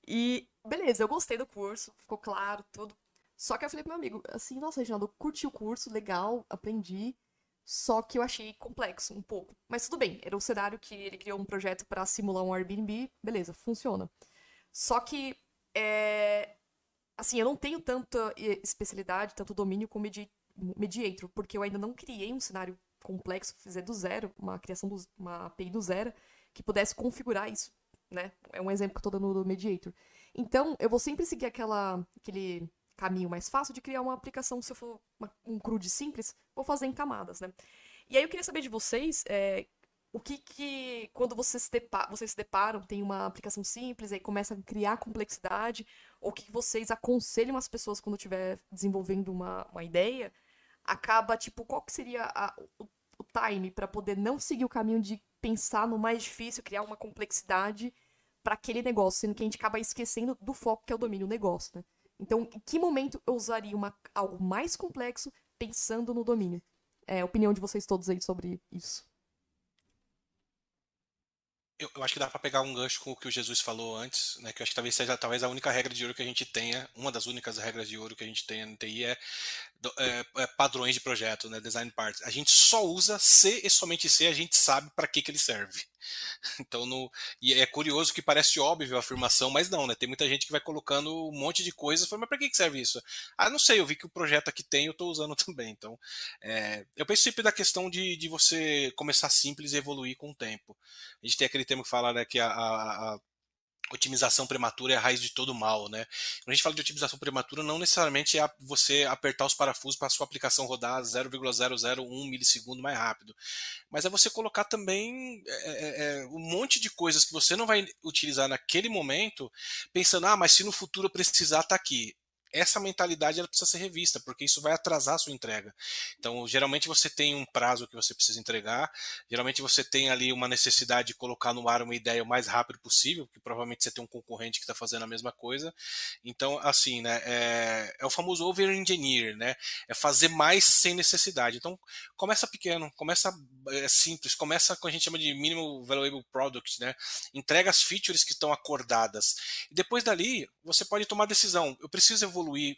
E, beleza, eu gostei do curso, ficou claro, tudo. Só que eu falei pro meu amigo, assim, nossa, Reginaldo, curti o curso, legal, aprendi, só que eu achei complexo um pouco. Mas tudo bem, era um cenário que ele criou um projeto para simular um Airbnb, beleza, funciona. Só que é, assim, eu não tenho tanta eh, especialidade, tanto domínio com Medi porque eu ainda não criei um cenário complexo, fizer do zero, uma criação, do, uma API do zero, que pudesse configurar isso, né? É um exemplo que eu tô dando do Mediator. Então, eu vou sempre seguir aquela, aquele caminho mais fácil de criar uma aplicação, se eu for uma, um CRUD simples, vou fazer em camadas, né? E aí eu queria saber de vocês, é, o que que, quando vocês se, deparam, vocês se deparam, tem uma aplicação simples, aí começa a criar complexidade, ou que vocês aconselham as pessoas quando estiver desenvolvendo uma, uma ideia, acaba, tipo, qual que seria a, o, o time para poder não seguir o caminho de pensar no mais difícil, criar uma complexidade para aquele negócio, sendo que a gente acaba esquecendo do foco que é o domínio do negócio, né? Então, em que momento eu usaria uma, algo mais complexo pensando no domínio? É, opinião de vocês todos aí sobre isso. Eu, eu, acho que dá para pegar um gancho com o que o Jesus falou antes, né? Que eu acho que talvez seja talvez a única regra de ouro que a gente tenha, uma das únicas regras de ouro que a gente tem no TI é, é, é padrões de projeto, né? Design parts. A gente só usa se e somente se a gente sabe para que, que ele serve. *laughs* Então, no, e é curioso que parece óbvio a afirmação, mas não, né? Tem muita gente que vai colocando um monte de coisas, mas para que, que serve isso? Ah, não sei, eu vi que o projeto aqui tem, eu estou usando *laughs* também. Então, é, eu penso sempre da questão de, de você começar simples e evoluir com o tempo. A gente tem aquele termo que fala né, que a, a, a otimização prematura é a raiz de todo mal, né? Quando a gente fala de otimização prematura, não necessariamente é você apertar os parafusos para a sua aplicação rodar 0,001 milissegundo mais rápido, mas é você colocar também é, é, é, um monte de coisas que você não vai utilizar naquele momento, pensando, ah, mas se no futuro precisar, tá aqui essa mentalidade ela precisa ser revista, porque isso vai atrasar a sua entrega. Então, geralmente você tem um prazo que você precisa entregar, geralmente você tem ali uma necessidade de colocar no ar uma ideia o mais rápido possível, porque provavelmente você tem um concorrente que está fazendo a mesma coisa. Então, assim, né, é, é o famoso over-engineer, né? É fazer mais sem necessidade. Então, começa pequeno, começa é, simples, começa com a gente chama de minimal valuable product, né? Entrega as features que estão acordadas. E depois dali, você pode tomar decisão. Eu preciso evoluir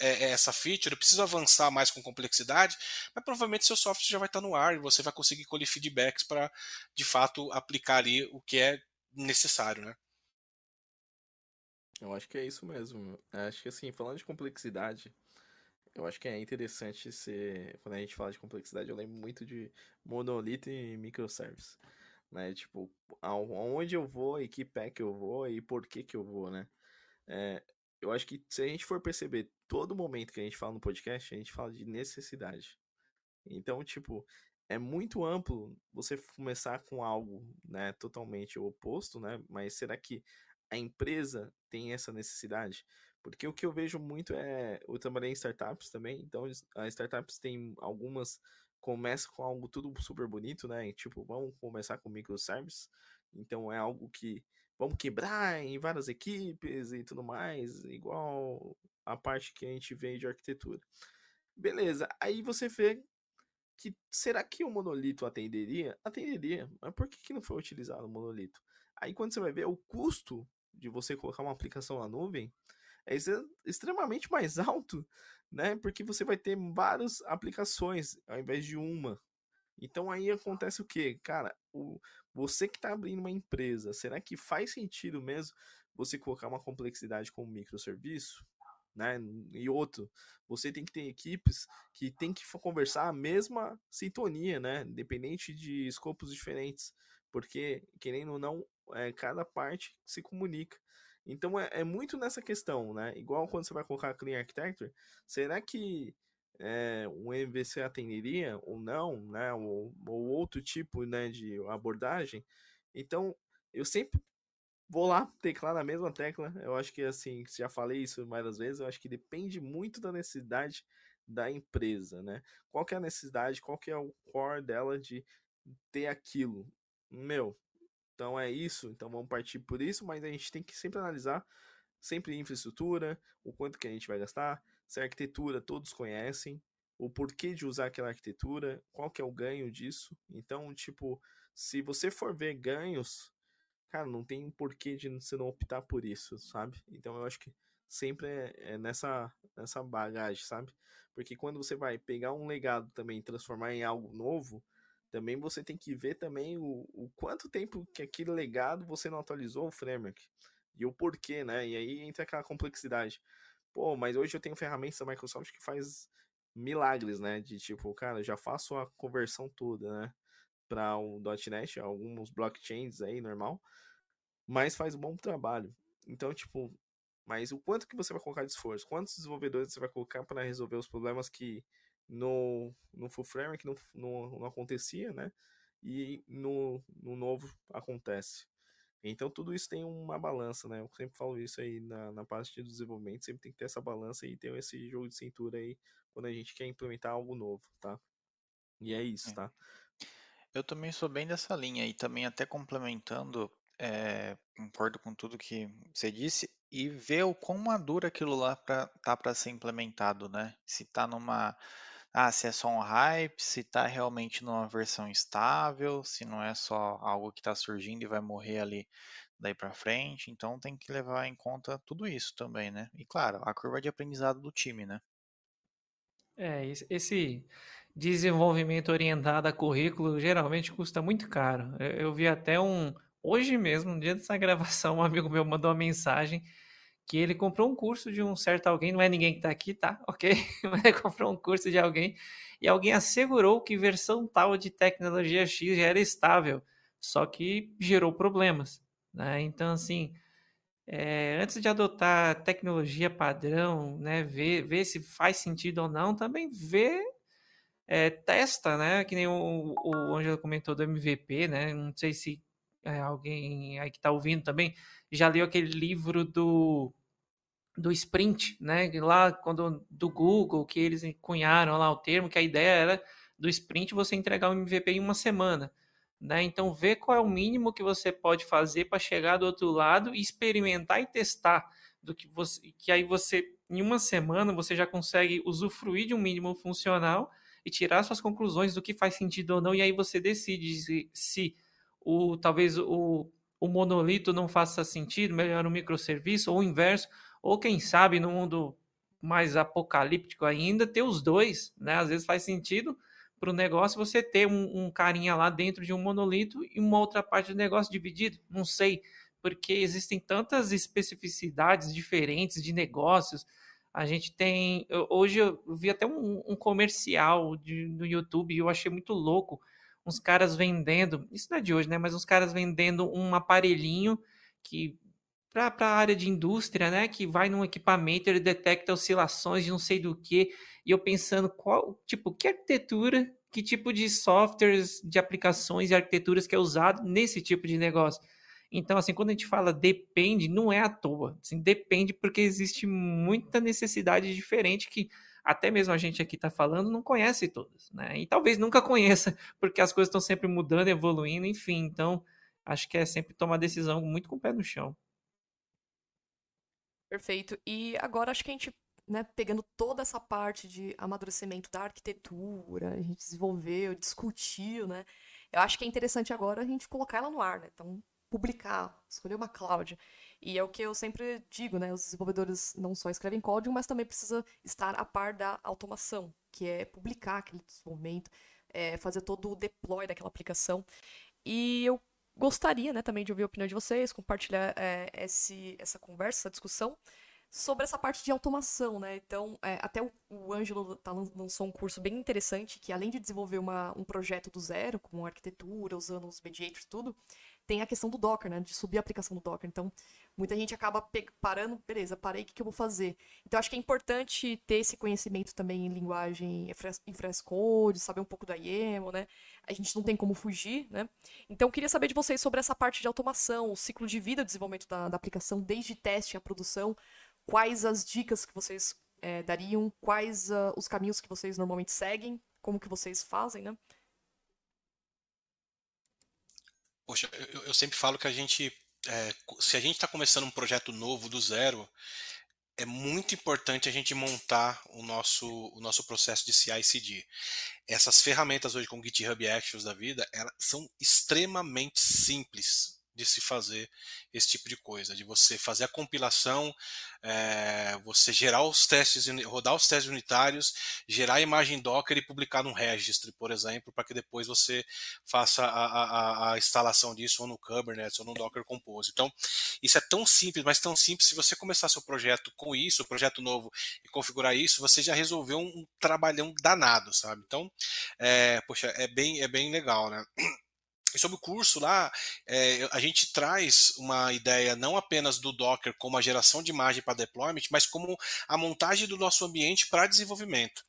é, é, essa feature, eu preciso avançar mais com complexidade, mas provavelmente seu software já vai estar no ar e você vai conseguir colher feedbacks para, de fato, aplicar ali o que é necessário, né? Eu acho que é isso mesmo. Acho que assim, falando de complexidade, eu acho que é interessante ser. Quando a gente fala de complexidade, eu lembro muito de monolito e microservice. Né? Tipo, aonde eu vou e que pack eu vou e por que que eu vou, né? É, eu acho que se a gente for perceber todo momento que a gente fala no podcast, a gente fala de necessidade. Então, tipo, é muito amplo você começar com algo, né, totalmente oposto, né? Mas será que a empresa tem essa necessidade? Porque o que eu vejo muito é, eu trabalhei em startups também, então as startups têm algumas começam com algo tudo super bonito, né? Tipo, vamos começar com microservices. Então é algo que vamos quebrar em várias equipes e tudo mais, igual a parte que a gente vê de arquitetura. Beleza, aí você vê que será que o monolito atenderia? Atenderia, mas por que, que não foi utilizado o monolito? Aí quando você vai ver o custo de você colocar uma aplicação na nuvem é extremamente *laughs* mais alto, né? Porque você vai ter várias aplicações ao invés de uma. Então aí acontece o que, cara? O, você que está abrindo uma empresa, será que faz sentido mesmo você colocar uma complexidade como microserviço? Né? E outro, você tem que ter equipes que tem que conversar a mesma sintonia, né? Independente de escopos diferentes, porque querendo ou não, é, cada parte se comunica. Então é, é, muito nessa questão, né? Igual quando você vai colocar Clean Architecture, será que é, um MVC atenderia ou não, né, ou, ou outro tipo né, de abordagem. Então, eu sempre vou lá teclar na mesma tecla. Eu acho que, assim, já falei isso várias vezes, eu acho que depende muito da necessidade da empresa, né? Qual que é a necessidade, qual que é o core dela de ter aquilo. Meu, então é isso, então vamos partir por isso, mas a gente tem que sempre analisar sempre infraestrutura, o quanto que a gente vai gastar, se a arquitetura todos conhecem, o porquê de usar aquela arquitetura, qual que é o ganho disso. Então, tipo, se você for ver ganhos, cara, não tem porquê de você não optar por isso, sabe? Então eu acho que sempre é, é nessa, nessa bagagem, sabe? Porque quando você vai pegar um legado também e transformar em algo novo, também você tem que ver também o, o quanto tempo que aquele legado você não atualizou o framework. E o porquê, né? E aí entra aquela complexidade. Pô, mas hoje eu tenho ferramentas da Microsoft que faz milagres, né? De tipo, cara, já faço a conversão toda, né? Para o .NET, alguns blockchains aí, normal. Mas faz um bom trabalho. Então, tipo, mas o quanto que você vai colocar de esforço? Quantos desenvolvedores você vai colocar para resolver os problemas que no, no full framework não, não, não acontecia, né? E no, no novo acontece. Então tudo isso tem uma balança, né? Eu sempre falo isso aí na, na parte de desenvolvimento, sempre tem que ter essa balança e ter esse jogo de cintura aí quando a gente quer implementar algo novo, tá? E é isso, é. tá? Eu também sou bem dessa linha e também até complementando, é, concordo com tudo que você disse e ver o quão maduro aquilo lá pra, tá para ser implementado, né? Se tá numa ah, se é só um hype, se está realmente numa versão estável, se não é só algo que está surgindo e vai morrer ali daí para frente. Então tem que levar em conta tudo isso também, né? E claro, a curva de aprendizado do time, né? É, esse desenvolvimento orientado a currículo geralmente custa muito caro. Eu, vi até um. Hoje mesmo, no dia dessa *laughs* gravação, um amigo meu mandou uma mensagem que ele comprou um curso de um certo alguém, não é ninguém que está aqui, tá? *laughs* Ok? Mas ele comprou um curso de alguém e alguém assegurou que versão tal de tecnologia X já era estável, só que gerou problemas, né? Então, assim, é, antes de adotar tecnologia padrão, né, ver, ver se faz sentido ou não, também vê, é, testa, né? Que nem o, o Angelo comentou do MVP, né? Não sei se é, alguém aí que está ouvindo também já leu aquele livro do do sprint, né? Lá quando do Google que eles cunharam lá o termo, que a ideia era do sprint você entregar um MVP em uma semana, né? Então ver qual é o mínimo que você pode fazer para chegar do outro lado e experimentar e testar do que você que aí você em uma semana você já consegue usufruir de um mínimo funcional e tirar suas conclusões do que faz sentido ou não e aí você decide se, se o talvez o, o monolito não faça sentido, melhor um microserviço ou o inverso ou quem sabe no mundo mais apocalíptico ainda, ter os dois, né? Às vezes faz sentido para o negócio você ter um, um, carinha lá dentro de um monolito e uma outra parte do negócio dividido. Não sei, porque existem tantas especificidades diferentes de negócios. A gente tem. Hoje eu vi até um, um comercial de, no YouTube e eu achei muito louco. Uns caras vendendo, isso não é de hoje, né? Mas uns caras vendendo um aparelhinho que para a área de indústria, né? Que vai num equipamento, ele detecta oscilações de não sei do que, e eu pensando qual, tipo, que arquitetura, que tipo de softwares, de aplicações e arquiteturas que é usado nesse tipo de negócio. Então, assim, quando a gente fala depende, não é à toa. Assim, depende porque existe muita necessidade diferente que até mesmo a gente aqui está falando não conhece todas, né? E talvez nunca *laughs* conheça, porque as coisas estão sempre mudando, evoluindo, enfim. Então, acho que é sempre tomar decisão muito com o pé no chão. Perfeito. E agora acho que a gente, né, pegando toda essa parte de amadurecimento da arquitetura, a gente desenvolveu, discutiu, né? Eu acho que é interessante agora a gente colocar ela no ar, né? Então, publicar, escolher uma cloud. E é o que eu sempre digo, né? Os desenvolvedores não só escrevem código, mas também precisa estar a par da automação, que é publicar aquele desenvolvimento, é, fazer todo o deploy daquela aplicação. E eu Gostaria, né, também de ouvir a opinião de vocês, compartilhar é, esse, essa conversa, essa discussão sobre essa parte de automação, né? Então, é, até o, o Ângelo tá, lançou um curso bem interessante que, além de desenvolver uma, um projeto do zero, com arquitetura, usando os mediators tudo, tem a questão do Docker, né? De subir a aplicação do Docker. Então, muita gente acaba parando, beleza, parei, o que, que eu vou fazer? Então, acho que é importante ter esse conhecimento também em linguagem em frescode, saber um pouco da IEMO, né? A gente não tem como fugir, né? Então, queria saber de vocês sobre essa parte de automação, o ciclo de vida do desenvolvimento da, da aplicação, desde teste à produção. Quais as dicas que vocês é, dariam? Quais uh, os caminhos que vocês normalmente seguem? Como que vocês fazem, né? Poxa, eu, eu sempre falo que a gente, é, se a gente está começando um projeto novo do zero, é muito importante a gente montar o nosso, o nosso processo de CI/CD. Essas ferramentas hoje com GitHub Actions da vida, elas são extremamente simples de se fazer esse tipo de coisa, de você fazer a compilação, é, você gerar os testes, rodar os testes unitários, gerar a imagem Docker e publicar no registry, por exemplo, para que depois você faça a, a, a, instalação disso ou no Kubernetes ou no Docker Compose. Então, isso é tão simples, mas tão simples, se você começar seu projeto com isso, projeto novo, e configurar isso, você já resolveu um, um trabalhão danado, sabe? Então, é, poxa, é bem, é bem legal, né? E sobre o curso lá, é, a gente traz uma ideia não apenas do Docker como a geração de imagem para deployment, mas como a montagem do nosso ambiente para desenvolvimento.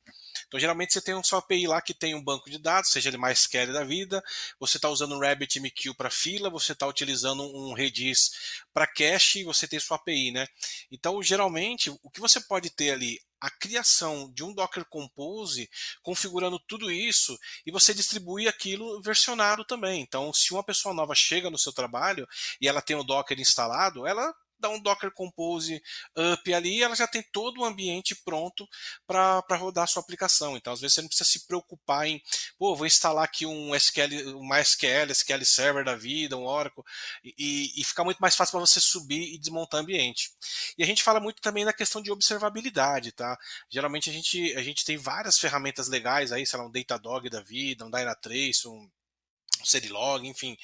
Então, geralmente você tem um seu API lá que tem um banco de dados, seja ele mais scale da vida, você está usando um RabbitMQ para fila, você está utilizando um Redis para cache, você tem sua API, né? Então, geralmente, o que você pode ter ali a criação de um Docker Compose configurando tudo isso e você distribui aquilo versionado também. Então, se uma pessoa nova chega no seu trabalho e ela tem o Docker instalado, ela dá um Docker Compose up ali, ela já tem todo o ambiente pronto para rodar a sua aplicação. Então, às vezes, você não precisa se preocupar em, pô, vou instalar aqui um SQL, um MySQL, SQL Server da vida, um Oracle, e, e fica muito mais fácil para você subir e desmontar ambiente. E a gente fala muito também da questão de observabilidade, tá? Geralmente a gente, a gente tem várias ferramentas legais aí, sei lá, um Datadog da vida, um Dynatrace, um Serilog, enfim.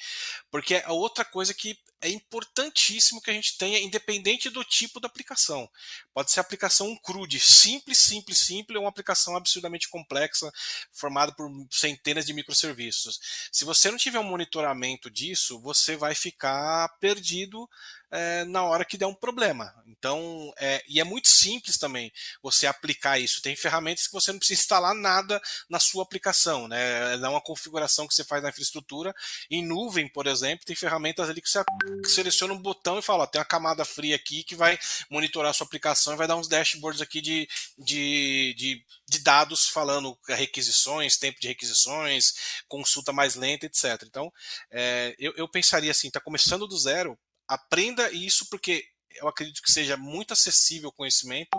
Porque é outra coisa que é importantíssimo que a gente tenha, independente do tipo da aplicação. Pode ser aplicação crude, simples, simples, simples, ou uma aplicação absurdamente complexa, formada por centenas de microserviços. Se você não tiver um monitoramento disso, você vai ficar perdido é, na hora que der um problema. Então, é, e é muito simples também você aplicar isso. Tem ferramentas que você não precisa instalar nada na sua aplicação, né? É uma configuração que você faz na infraestrutura. Em nuvem, por exemplo, tem ferramentas ali que você seleciona um botão e fala: ó, tem uma camada fria aqui que vai monitorar a sua aplicação e vai dar uns dashboards aqui de, de, de, de dados falando requisições, tempo de requisições, consulta mais lenta, etc. Então, é, eu, eu pensaria assim: está começando do zero, aprenda isso porque eu acredito que seja muito acessível o conhecimento,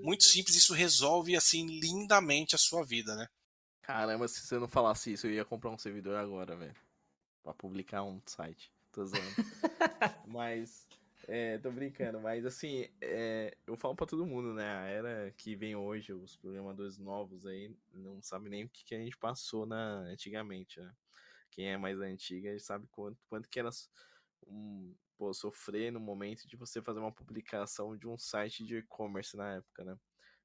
muito simples, isso resolve assim lindamente a sua vida, né? Caramba, se você não falasse isso, eu ia comprar um servidor agora, velho. Pra publicar um site. Tô zoando. *laughs* mas, é, tô brincando, mas assim, é, eu falo pra todo mundo, né? A era que vem hoje, os programadores novos aí, não sabe nem o que, que a gente passou na, antigamente, né? Quem é mais antiga sabe quanto, quanto que era um, pô, sofrer no momento de você fazer uma publicação de um site de e-commerce na época, né?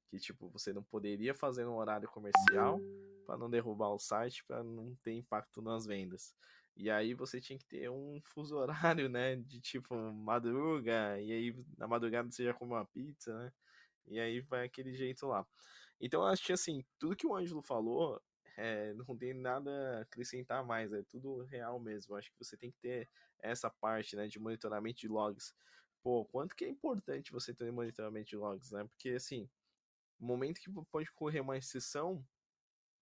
Que tipo, você não poderia fazer no horário comercial para não derrubar o site, para não ter impacto nas vendas. E aí você tinha que ter um fuso *laughs* horário, né? De tipo madruga, e aí na madrugada você já come uma pizza, né? E aí vai aquele jeito lá. Então eu acho que assim, tudo que o Ângelo falou é, não tem nada a acrescentar mais, é tudo real mesmo. Acho que você tem que ter essa parte, né, de monitoramento de logs. Pô, quanto que é importante você ter monitoramento de logs, né? Porque assim, no momento que pode correr uma exceção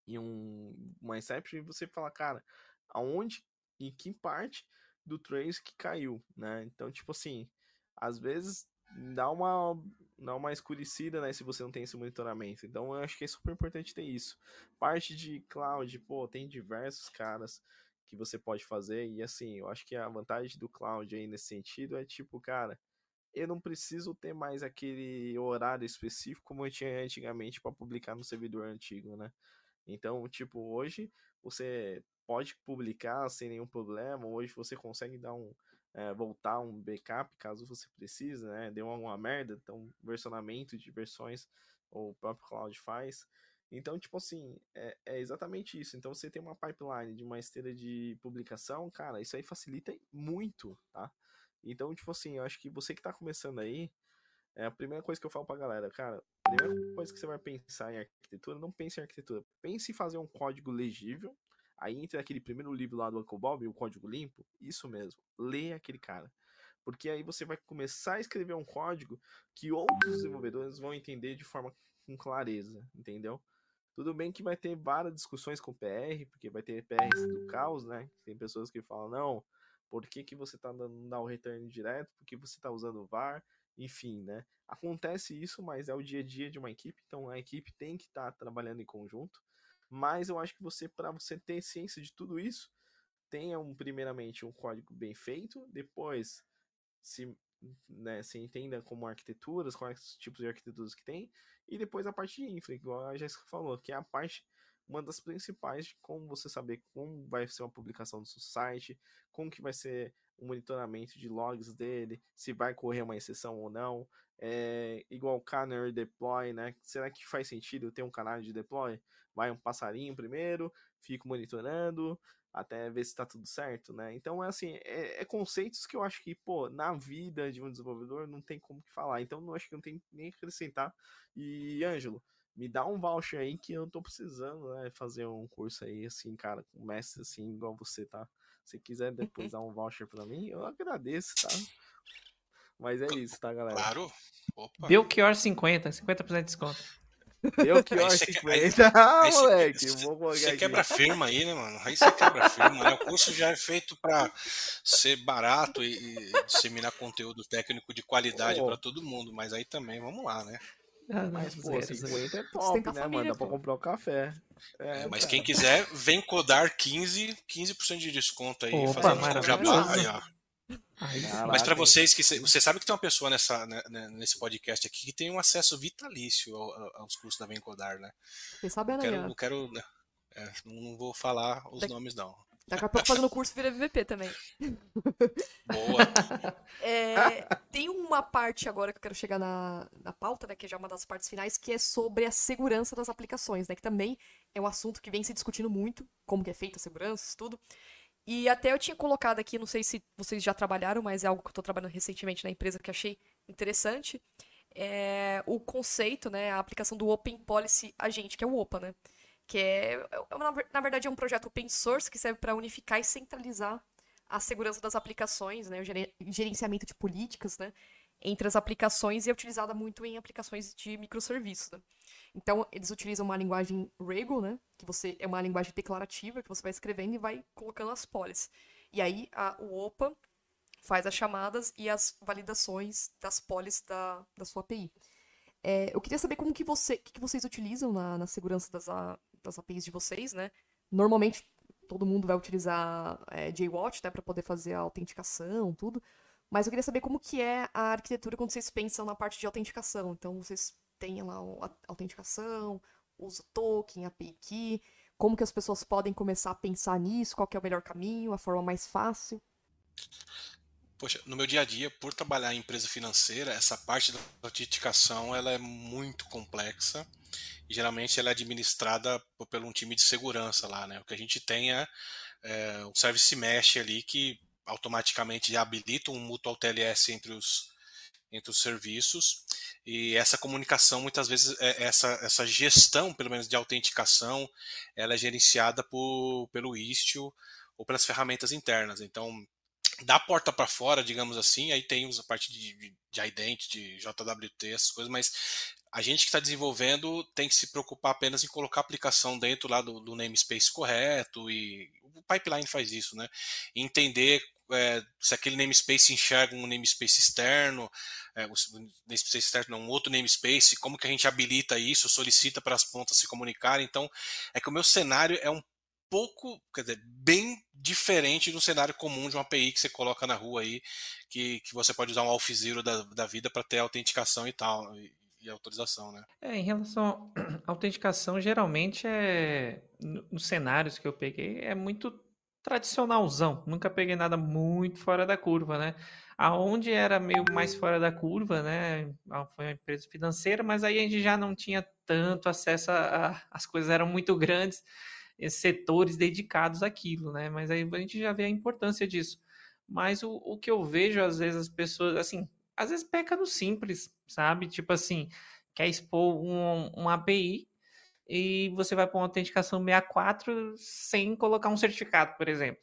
e um uma exception, você fala, cara, aonde e que parte do trace que caiu, né? Então, tipo assim, às vezes dá uma dá uma escurecida, né, se você não tem esse monitoramento. Então, eu acho que é super importante ter isso. Parte de cloud, pô, tem diversos caras que você pode fazer. E assim, eu acho que a vantagem do cloud aí nesse sentido é tipo, cara, eu não preciso ter mais aquele horário específico como eu tinha antigamente para publicar no servidor antigo, né? Então, tipo, hoje você pode publicar sem nenhum problema. Hoje você consegue dar um é, voltar um backup caso você precise, né? Deu alguma merda, então versionamento de versões o próprio cloud faz. Então, tipo assim, é, é, exatamente isso. Então, você tem uma pipeline de uma esteira de publicação, cara, isso aí facilita muito, tá? Então, tipo assim, eu acho que você que tá começando aí, é a primeira coisa que eu falo pra galera, cara, a primeira coisa que você vai pensar em arquitetura, não pense em arquitetura, pense em fazer um código legível. Aí entra aquele primeiro livro lá do Uncle Bob, o código limpo, isso mesmo, lê aquele cara. Porque aí você vai começar a escrever um código que outros desenvolvedores vão entender de forma com clareza, entendeu? Tudo bem que vai ter várias discussões com PR, porque vai ter PRs do caos, né? Tem pessoas que falam, não, por que, que você tá dando dar o return direto? Por que você tá usando o VAR? Enfim, né? Acontece isso, mas é o dia a dia de uma equipe, então a equipe tem que estar tá trabalhando em conjunto. Mas eu acho que você, para você ter ciência de tudo isso, tenha um, primeiramente um código bem feito, depois se, né, se entenda como arquiteturas, quais tipos de arquiteturas que tem, e depois a parte de infra, igual a Jéssica falou, que é a parte, uma das principais de como você saber como vai ser uma publicação do seu site, como que vai ser o monitoramento de logs dele, se vai correr uma exceção ou não, é, igual canary deploy, né? Será que faz sentido ter um canal de deploy? Vai um passarinho primeiro, fico monitorando, até ver se tá tudo certo, né? Então, é assim, é, é, conceitos que eu acho que, pô, na vida de um desenvolvedor não tem como falar. Então, não acho que não tem nem acrescentar. E, Ângelo, me dá um voucher aí que eu tô precisando, né? Fazer um curso aí, assim, cara, com mestre, assim, igual você, tá? Se quiser depois dar um voucher pra mim, eu agradeço, tá? Mas é isso, tá, galera? Claro. Opa. Belchior 50, 50% de desconto. Belchior 50. *laughs* Ah, moleque, vou Você quebra firma aí, né, mano? Aí você quebra firma, né? O curso já é feito para ser barato e, e, disseminar conteúdo técnico de qualidade oh. para todo mundo, mas aí também, vamos lá, né? Ah, mas, pô, 50 é top, né, família, mano? Dá pra comprar o um café. É, é, mas quem quiser, vem codar 15, 15% de desconto aí, Opa, fazendo jabá aí, ó. Caraca, Mas para vocês que você sabe que tem uma pessoa nessa, né, né, nesse podcast aqui que tem um acesso vitalício aos cursos da Vencodar, né? Você sabe, né? Quero, não quero, né, é, não vou falar os da... nomes não. Daqui a pouco fazendo curso vira VP também. *laughs* Boa. É, tem uma parte agora que eu quero chegar na, na pauta, né? Que é já uma das partes finais, que é sobre a segurança das aplicações, né? Que também é um assunto que vem se discutindo muito, como que é feita a segurança, isso tudo. E até eu tinha colocado aqui, não sei se vocês já trabalharam, mas é algo que eu estou trabalhando recentemente na empresa que achei interessante. É o conceito, né, a aplicação do Open Policy Agent, que é o OPA, né? Que é, é na verdade, é um projeto open source que serve para unificar e centralizar a segurança das aplicações, né, o gerenciamento de políticas, né, entre as aplicações e é utilizada muito em aplicações de microserviços. Né? Então, eles utilizam uma linguagem Rego, né? Que você é uma linguagem declarativa que você vai escrevendo e vai colocando as polis. E aí, a, o OPA faz as chamadas e as validações das polis da, da sua API. É, eu queria saber como que, você, que, que vocês utilizam na, na segurança das, das APIs de vocês, né? Normalmente, todo mundo vai utilizar é, JWatch, né? Para poder fazer a autenticação, tudo. Mas eu queria saber como que é a arquitetura quando vocês pensam na parte de autenticação. Então, vocês tem lá a autenticação, usa token, API key, como que as pessoas podem começar a pensar nisso, qual é o melhor caminho, a forma mais fácil? Poxa, no meu dia a dia, por trabalhar em empresa financeira, essa parte da autenticação ela é muito complexa e geralmente ela é administrada por, um time de segurança lá, né? O que a gente tem é, é um service mesh ali que automaticamente habilita um mutual TLS entre os entre os serviços e essa comunicação muitas vezes é, essa, essa gestão pelo menos de autenticação ela é gerenciada por, pelo Istio ou pelas ferramentas internas então da porta para fora digamos assim aí tem a parte de, de ident de JWT essas coisas mas a gente que está desenvolvendo tem que se preocupar apenas em colocar a aplicação dentro lá do, do namespace correto e o pipeline faz isso né entender é, se aquele namespace enxerga um namespace externo, é, o namespace externo não, um outro namespace, como que a gente habilita isso, solicita para as pontas se comunicarem. Então, é que o meu cenário é um pouco, quer dizer, bem diferente do cenário comum de uma API que você coloca na rua aí, que, que você pode usar um Auth0 da, da vida para ter autenticação e tal, e, autorização, né? É, em relação à *clears throat* autenticação, geralmente é, nos cenários que eu peguei, é muito tradicionalzão, nunca peguei nada muito fora da curva, né? Aonde era meio mais fora da curva, né? Foi uma empresa financeira, mas aí a gente já não tinha tanto acesso a, a as coisas eram muito *laughs* grandes, setores dedicados àquilo, né? Mas aí a gente já vê a importância disso. Mas o, o que eu vejo às vezes as pessoas, assim, às vezes peca no simples, sabe? Tipo assim, quer expor um, um API e você vai para uma autenticação 64 sem colocar um certificado, por exemplo.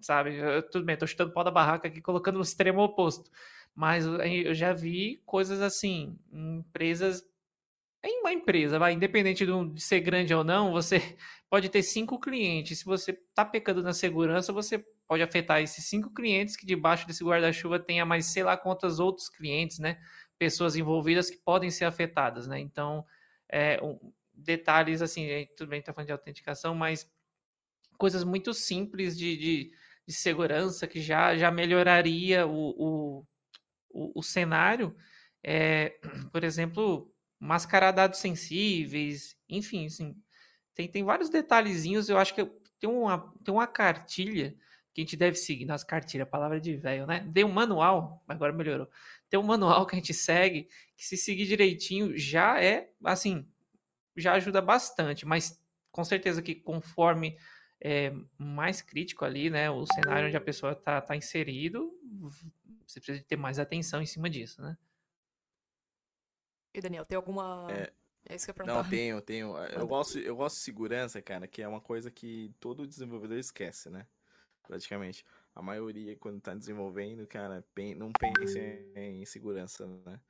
Sabe? Eu, tudo bem, estou chutando pau da barraca aqui, colocando o extremo oposto. Mas eu já vi coisas assim, empresas. Em uma empresa, vai, independente de ser grande ou não, você *laughs* pode ter cinco clientes. Se você está pecando na segurança, você pode afetar esses cinco clientes que debaixo desse guarda-chuva tenha mais sei lá quantos outros clientes, né? Pessoas envolvidas que podem ser afetadas, né? Então, é, detalhes assim, tudo bem, tá falando de autenticação, mas coisas muito simples de, de, de segurança que já, já melhoraria o, o, o, o cenário. É, *clears throat* por exemplo, mascarar dados sensíveis, enfim, assim, tem, tem vários detalhezinhos. Eu acho que tem uma, tem uma cartilha que a gente deve seguir nas cartilhas, palavra de velho, né? Tem um manual, agora melhorou. Tem um manual que a gente segue, que se seguir direitinho já é, assim, já ajuda bastante, mas com certeza que conforme é, mais crítico ali, né, o cenário onde a pessoa está tá inserido, você precisa ter mais atenção em cima disso, né? E Daniel, tem alguma é, é isso que eu perguntar. Não, tenho, tenho. Eu gosto, eu gosto de segurança, cara, que é uma coisa que todo desenvolvedor esquece, né? Praticamente. A maioria, quando tá desenvolvendo, cara, não pensa em segurança, né?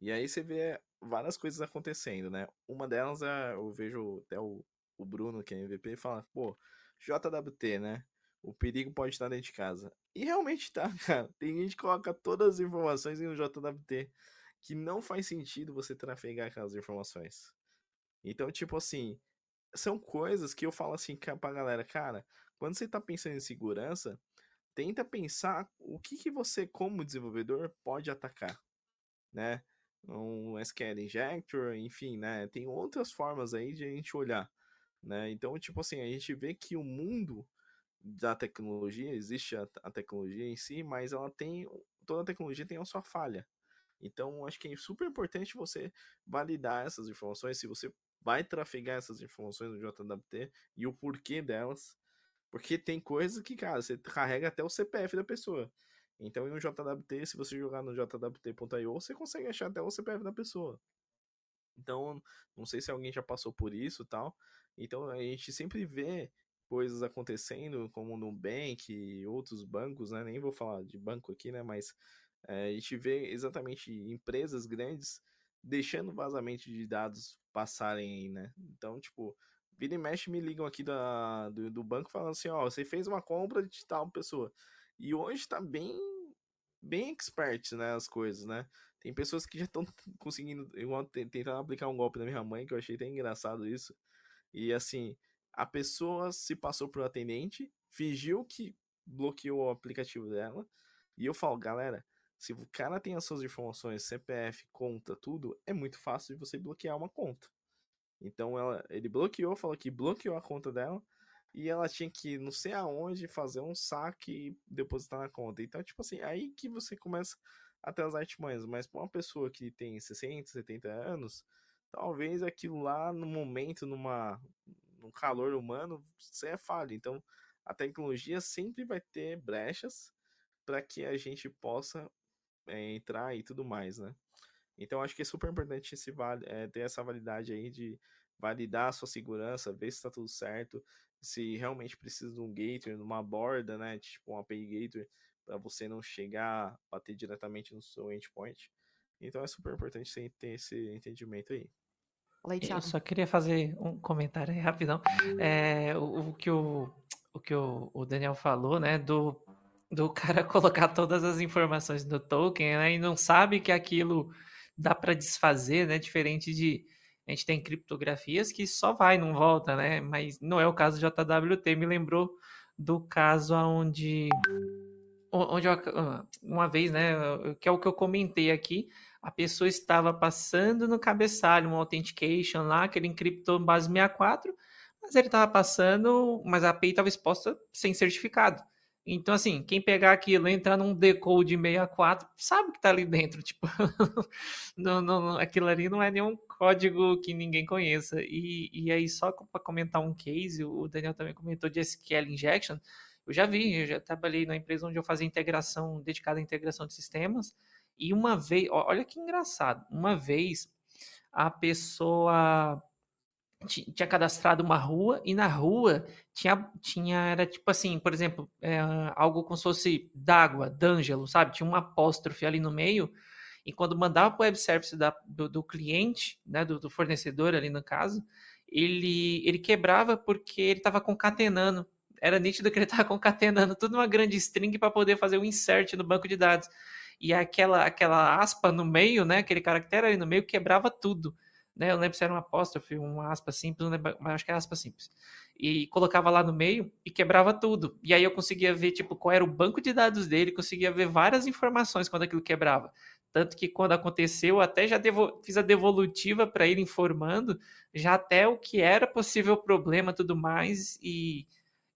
E aí você vê várias coisas acontecendo, né? Uma delas é, eu vejo até o, o Bruno, que é MVP, fala, pô, JWT, né? O perigo pode estar dentro de casa. E realmente tá, *laughs* cara. Tem gente que coloca todas as informações em um JWT que não faz sentido você trafegar aquelas informações. Então, tipo assim, são coisas que eu falo assim pra galera, cara, quando você tá pensando em segurança, tenta pensar o que, que você, como desenvolvedor, pode atacar, né? Um SQL Injector, enfim, né? Tem outras formas aí de a gente olhar, né? Então, tipo assim, a gente vê que o mundo da tecnologia, existe a, a tecnologia em si, mas ela tem, toda tecnologia tem a sua falha. Então, acho que é super importante você validar essas informações, se você vai trafegar essas informações no JWT e o porquê delas. Porque tem coisas que, cara, você carrega até o CPF da pessoa. Então, em um JWT, se você jogar no jwt.io, você consegue achar até o CPF da pessoa. Então, não sei se alguém já passou por isso tal. Então, a gente sempre vê coisas acontecendo, como no Nubank e outros bancos, né? Nem vou falar de banco aqui, né? Mas é, a gente vê exatamente empresas grandes deixando vazamento de dados passarem aí, né? Então, tipo, vira e mexe me ligam aqui da, do, do banco falando assim, ó, você fez uma compra de tal pessoa. E hoje tá bem bem expert, né, as coisas, né? Tem pessoas que já estão *laughs* conseguindo, igual tentando aplicar um golpe na minha mãe, que eu achei até engraçado isso. E assim, a pessoa se passou por atendente, fingiu que bloqueou o aplicativo dela, e eu falo, galera, se o cara tem as suas informações, CPF, conta, tudo, é muito fácil de você bloquear uma conta. Então ela, ele bloqueou, falou que bloqueou a conta dela e ela tinha que não sei aonde fazer um saque e depositar na conta. Então, tipo assim, aí que você começa a ter as artimanhas. Mas para uma pessoa que tem 60, 70 anos, talvez aquilo lá no momento, numa, num calor humano, você é falha. Então, a tecnologia sempre vai ter brechas para que a gente possa é, entrar e tudo mais, né? Então acho que é super importante esse, é, ter essa validade aí de validar a sua segurança, ver se está tudo certo, se realmente precisa de um gateway, de uma borda, né? Tipo um API gateway, para você não chegar, bater diretamente no seu endpoint. Então é super importante você ter esse entendimento aí. Eu só queria fazer um comentário aí *laughs* rapidão. É, o, o, que o, o que o, o Daniel falou, né? Do do cara *laughs* colocar todas as informações no token, né, e não sabe que aquilo dá para desfazer, né, diferente de a gente tem criptografias que só vai, não volta, né, mas não é o caso do JWT, me lembrou do caso onde onde ah, uma vez, né, que é o que eu comentei aqui, a pessoa estava passando no cabeçalho um authentication lá, que ele encriptou base 64, mas ele estava passando, mas a API estava exposta sem certificado. Então, assim, quem pegar aquilo, entrar num decode 64, sabe que tá ali dentro. *laughs* Tipo, não, não, aquilo ali não é nenhum código que ninguém conheça. E, e aí, só para comentar um case, o Daniel também comentou de SQL Injection. Eu já vi, eu já trabalhei na empresa onde eu fazia integração, dedicada à integração de sistemas. E uma vez, olha que engraçado, uma vez a pessoa tinha cadastrado uma rua e na rua tinha, tinha era tipo assim, por exemplo, é, algo como se fosse d'água, D'Angelo, sabe? Tinha uma apóstrofe ali no meio e quando mandava para o web service da, do, do, cliente, né, do, do, fornecedor ali no caso, ele, ele quebrava porque ele estava concatenando. Era nítido que ele estava *laughs* concatenando tudo uma grande string para poder fazer um insert no banco de dados. E aquela, aquela aspa no meio, né, aquele caractere ali no meio, quebrava tudo né? Eu lembro se era uma apóstrofe, uma aspa simples, lembro, mas acho que era aspa simples. E colocava lá no meio e quebrava tudo. E aí eu conseguia ver, tipo, qual era o banco de dados dele, conseguia ver várias informações quando aquilo quebrava. Tanto que quando aconteceu, até já devo, fiz a devolutiva para ele informando já até o que era possível problema tudo mais. E,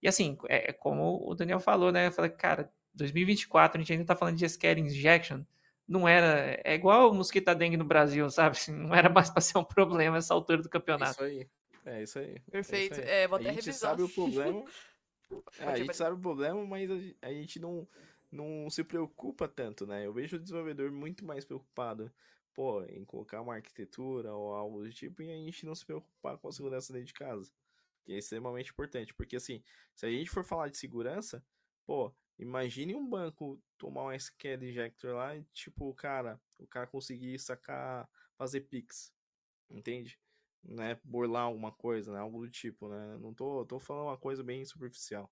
e assim, é, é como o Daniel falou, né? Eu falei, cara, 2024, a gente ainda está falando de SQL injection não era. É igual o mosquito dengue no Brasil, sabe? Não era mais para ser um problema essa altura do campeonato. Isso aí. É isso aí. Perfeito. É, isso aí. é vou até a gente revisar. sabe o problema. *laughs* é, a gente sabe o problema, mas a gente não, não se preocupa tanto, né? Eu vejo o desenvolvedor muito mais preocupado pô, em colocar uma arquitetura ou algo do tipo e a gente não se preocupar com a segurança dentro de casa. Que é extremamente importante. Porque assim, se a gente for falar de segurança, pô, Imagine um banco tomar um SQL injector lá e, tipo, cara, o cara conseguir sacar, fazer Pix. Entende? Né? Burlar alguma coisa, né? Algo do tipo, né? Não tô, tô falando uma coisa bem superficial.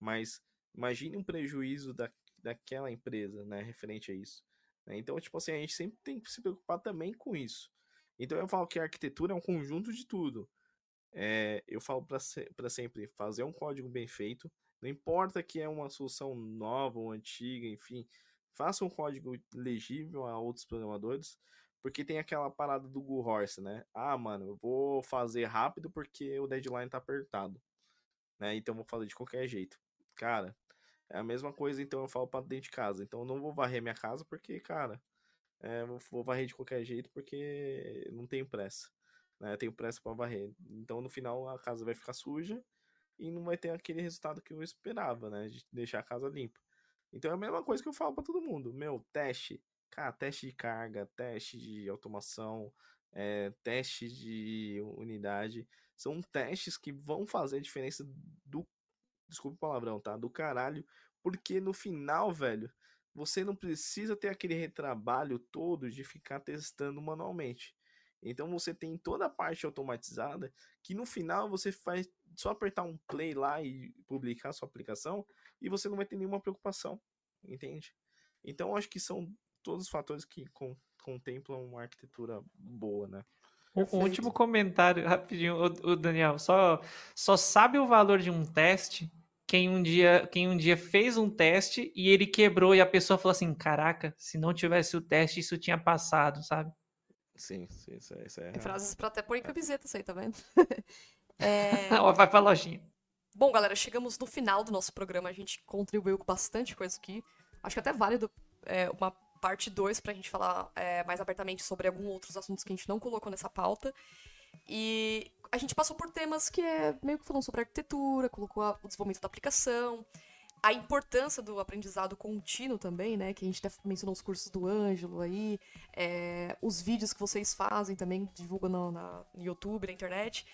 Mas imagine um prejuízo da, daquela empresa, né? Referente a isso. Né? Então, tipo assim, a gente sempre tem que se preocupar também com isso. Então eu falo que a arquitetura é um conjunto de tudo. É, eu falo para se, sempre fazer um código bem feito. Não importa que é uma solução nova ou antiga, enfim, faça um código legível a outros programadores, porque tem aquela parada do Google Horse, né? Ah, mano, eu vou fazer rápido porque o deadline tá apertado, né? Então vou fazer de qualquer jeito. Cara, é a mesma coisa, então eu falo para dentro de casa. Então eu não vou varrer minha casa porque, cara, é, vou varrer de qualquer jeito porque não tenho pressa. Né? Eu tenho pressa para varrer. Então no final a casa vai ficar suja e não vai ter aquele resultado que eu esperava, né? De deixar a casa limpa. Então é a mesma coisa que eu falo para todo mundo. Meu, teste. Cara, teste de carga, teste de automação, é, teste de unidade. São testes que vão fazer a diferença do. Desculpa o palavrão, tá? Do caralho. Porque no final, velho, você não precisa ter aquele retrabalho todo de ficar testando manualmente. Então você tem toda a parte automatizada que no final você faz só apertar um play lá e publicar a sua aplicação e você não vai ter nenhuma preocupação, entende? Então acho que são todos os fatores que contemplam uma arquitetura boa, né? Um último comentário *laughs* rapidinho, o Daniel, só só sabe o valor de um teste quem um dia quem um dia fez um teste e ele quebrou e a pessoa falou assim, caraca, se não tivesse o teste isso tinha passado, sabe? Sim, sim, isso é. Isso é... Tem frases pra até pôr em camiseta, isso aí, tá vendo? *laughs* é... Vai pra lojinha. Bom, galera, chegamos no final do nosso programa. A gente contribuiu com bastante coisa aqui. Acho que até válido é, uma parte 2 pra gente falar é, mais abertamente sobre alguns outros assuntos que a gente não colocou nessa pauta. E a gente passou por temas que é meio que falando sobre arquitetura, colocou o desenvolvimento da aplicação, a importância do aprendizado contínuo também, né? Que a gente mencionou os cursos do Ângelo aí, é, os vídeos que vocês fazem também, divulgam no, na, no YouTube, na internet.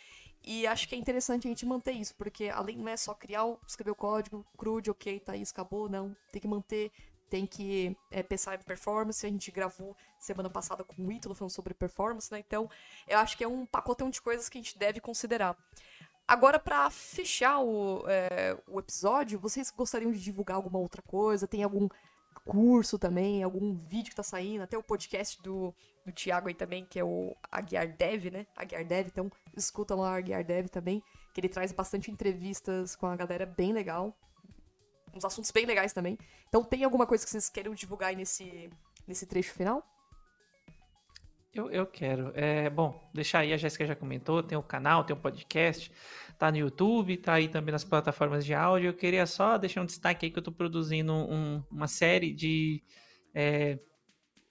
E acho que é interessante a gente manter isso, porque além não é só criar, escrever o código, crude, ok, tá isso, acabou, não. Tem que manter, tem que é, pensar em performance. A gente gravou semana passada com o Ítalo falando sobre performance, né? Então, eu acho que é um pacotão de coisas que a gente deve considerar. Agora, para fechar o, é, o episódio, vocês gostariam de divulgar alguma outra coisa? Tem algum curso também, algum vídeo que tá saindo, até o podcast do, do Thiago aí também, que é o Aguiar Dev, né? Aguiar Dev, então escuta lá o Aguiar Dev também, que ele traz bastante entrevistas com a galera bem legal. Uns assuntos bem legais também. Então tem alguma coisa que vocês queiram divulgar aí nesse, nesse trecho final? Eu, eu quero. É, bom, deixar aí, a Jéssica já comentou, tem o um canal, tem o um podcast, tá no YouTube, tá aí também nas plataformas de áudio. Eu queria só deixar um destaque aí que eu tô produzindo um, uma série de. É,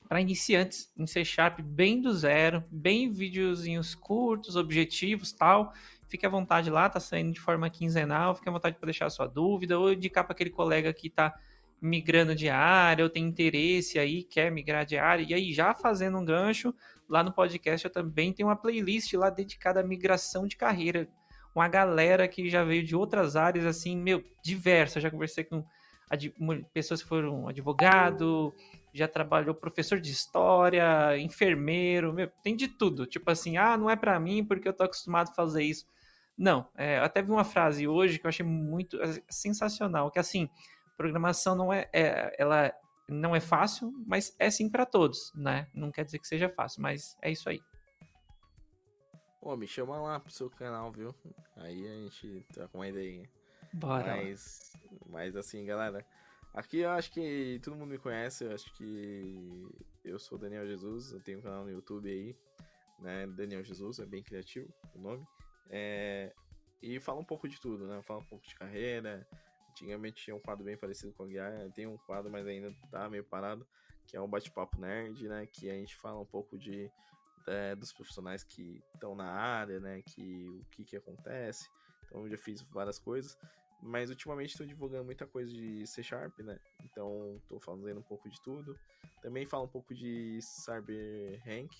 para iniciantes em C Sharp, bem do zero, bem videozinhos curtos, objetivos tal. Fique à vontade lá, tá saindo de forma quinzenal, fique à vontade para deixar a sua dúvida ou indicar para aquele colega que tá migrando de área, ou tem interesse aí, quer migrar de área, e aí já fazendo um gancho, lá no podcast eu também tenho uma playlist lá dedicada à migração de carreira. Uma galera que já veio de outras áreas, assim, meu, diversas. Já conversei com pessoas que foram advogado, já trabalhou professor de história, enfermeiro, meu, tem de tudo. Tipo assim, ah, não é para mim porque eu tô acostumado a fazer isso. Não, é, até vi uma frase hoje que eu achei muito é, sensacional, que assim, programação não é, é ela não é fácil, mas é sim para todos, né? Não quer dizer que seja fácil, mas é isso aí. Pô, me chama lá pro seu canal, viu? Aí a gente tá com uma ideia. Bora. Mas, mas assim, galera, aqui eu acho que todo mundo me conhece, eu acho que eu sou Daniel Jesus, eu tenho um canal no YouTube aí, né? Daniel Jesus, é bem criativo o nome. É, e fala um pouco de tudo, né? Fala um pouco de carreira, Antigamente tinha um quadro bem parecido com o Guiar, tem um quadro, mas ainda tá meio parado, que é o Bate-Papo Nerd, né? Que a gente fala um pouco de, é, dos profissionais que estão na área, né? Que, o que que acontece. Então eu já fiz várias coisas. Mas ultimamente estou divulgando muita coisa de C Sharp, né? Então estou fazendo um pouco de tudo. Também falo um pouco de Cyber Rank,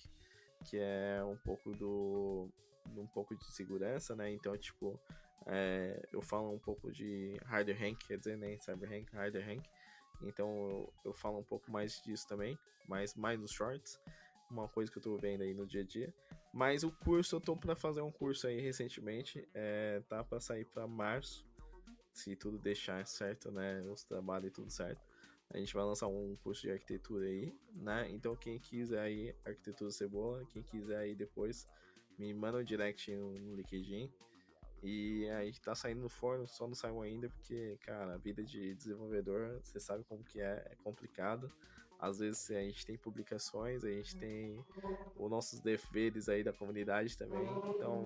que é um pouco do. um pouco de segurança, né? Então, tipo, É, eu falo um pouco de Harder Rank, quer dizer, nem né, Cyber Harder Rank. Então eu, eu, falo um pouco mais disso também, mais, mais dos shorts, uma coisa que eu tô vendo aí no dia a dia. Mas o curso, eu tô para fazer um curso aí recentemente, é, tá para sair para março, se tudo deixar certo, né, os trabalhos e tudo certo. A gente vai lançar um curso de arquitetura aí, né? Então quem quiser aí, arquitetura cebola, quem quiser aí depois, me manda um direct no LinkedIn. E aí tá saindo no forno, só não saiu ainda, porque, cara, a vida de desenvolvedor, você sabe como que é, é complicado. Às vezes a gente tem publicações, a gente tem os nossos deveres aí da comunidade também. Então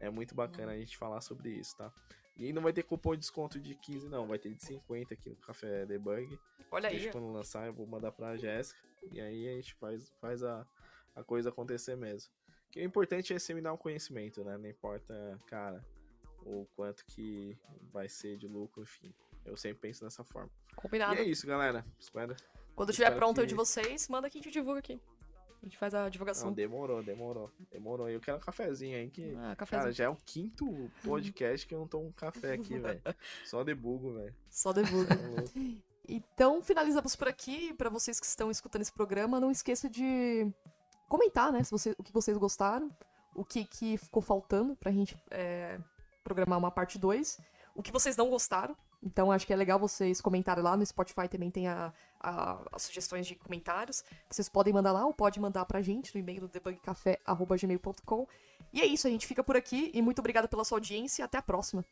é muito bacana a gente falar sobre isso, tá? E não vai ter cupom de desconto de 15, não. Vai ter de 50 aqui no Café Debug. Olha aí. quando lançar, eu vou mandar pra Jéssica. E aí a gente faz, faz a, a coisa acontecer mesmo. O que é importante é seminar o conhecimento, né? Não importa, cara, o quanto que vai ser de lucro, enfim. Eu sempre penso dessa forma. Combinado. E é isso, galera. Espera. Quando estiver pronto que... o de vocês, manda que a gente divulga aqui. A gente faz a divulgação. Não, demorou, demorou. Demorou. Eu quero um cafezinho aí que. Ah, cafezinho. Cara, já é o quinto *laughs* podcast que eu não tomo um café aqui, velho. Só debugo, velho. Só debugo. *laughs* Tá então, finalizamos por aqui. Para vocês que estão escutando esse programa, não esqueça de comentar, né? Se você, o que vocês gostaram, o que, que ficou faltando pra gente é, programar uma parte 2, o que vocês não gostaram. Então acho que é legal vocês comentarem lá no Spotify também tem a, a, as sugestões de comentários. Vocês podem mandar lá ou pode mandar pra gente no e-mail do debugcafé.gmail.com. E é isso, a gente fica por aqui e muito obrigada pela sua audiência e até a próxima.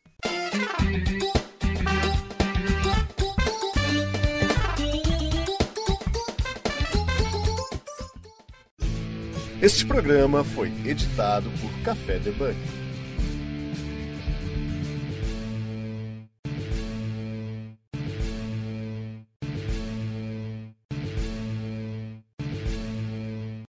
Este programa foi editado por Café Debug.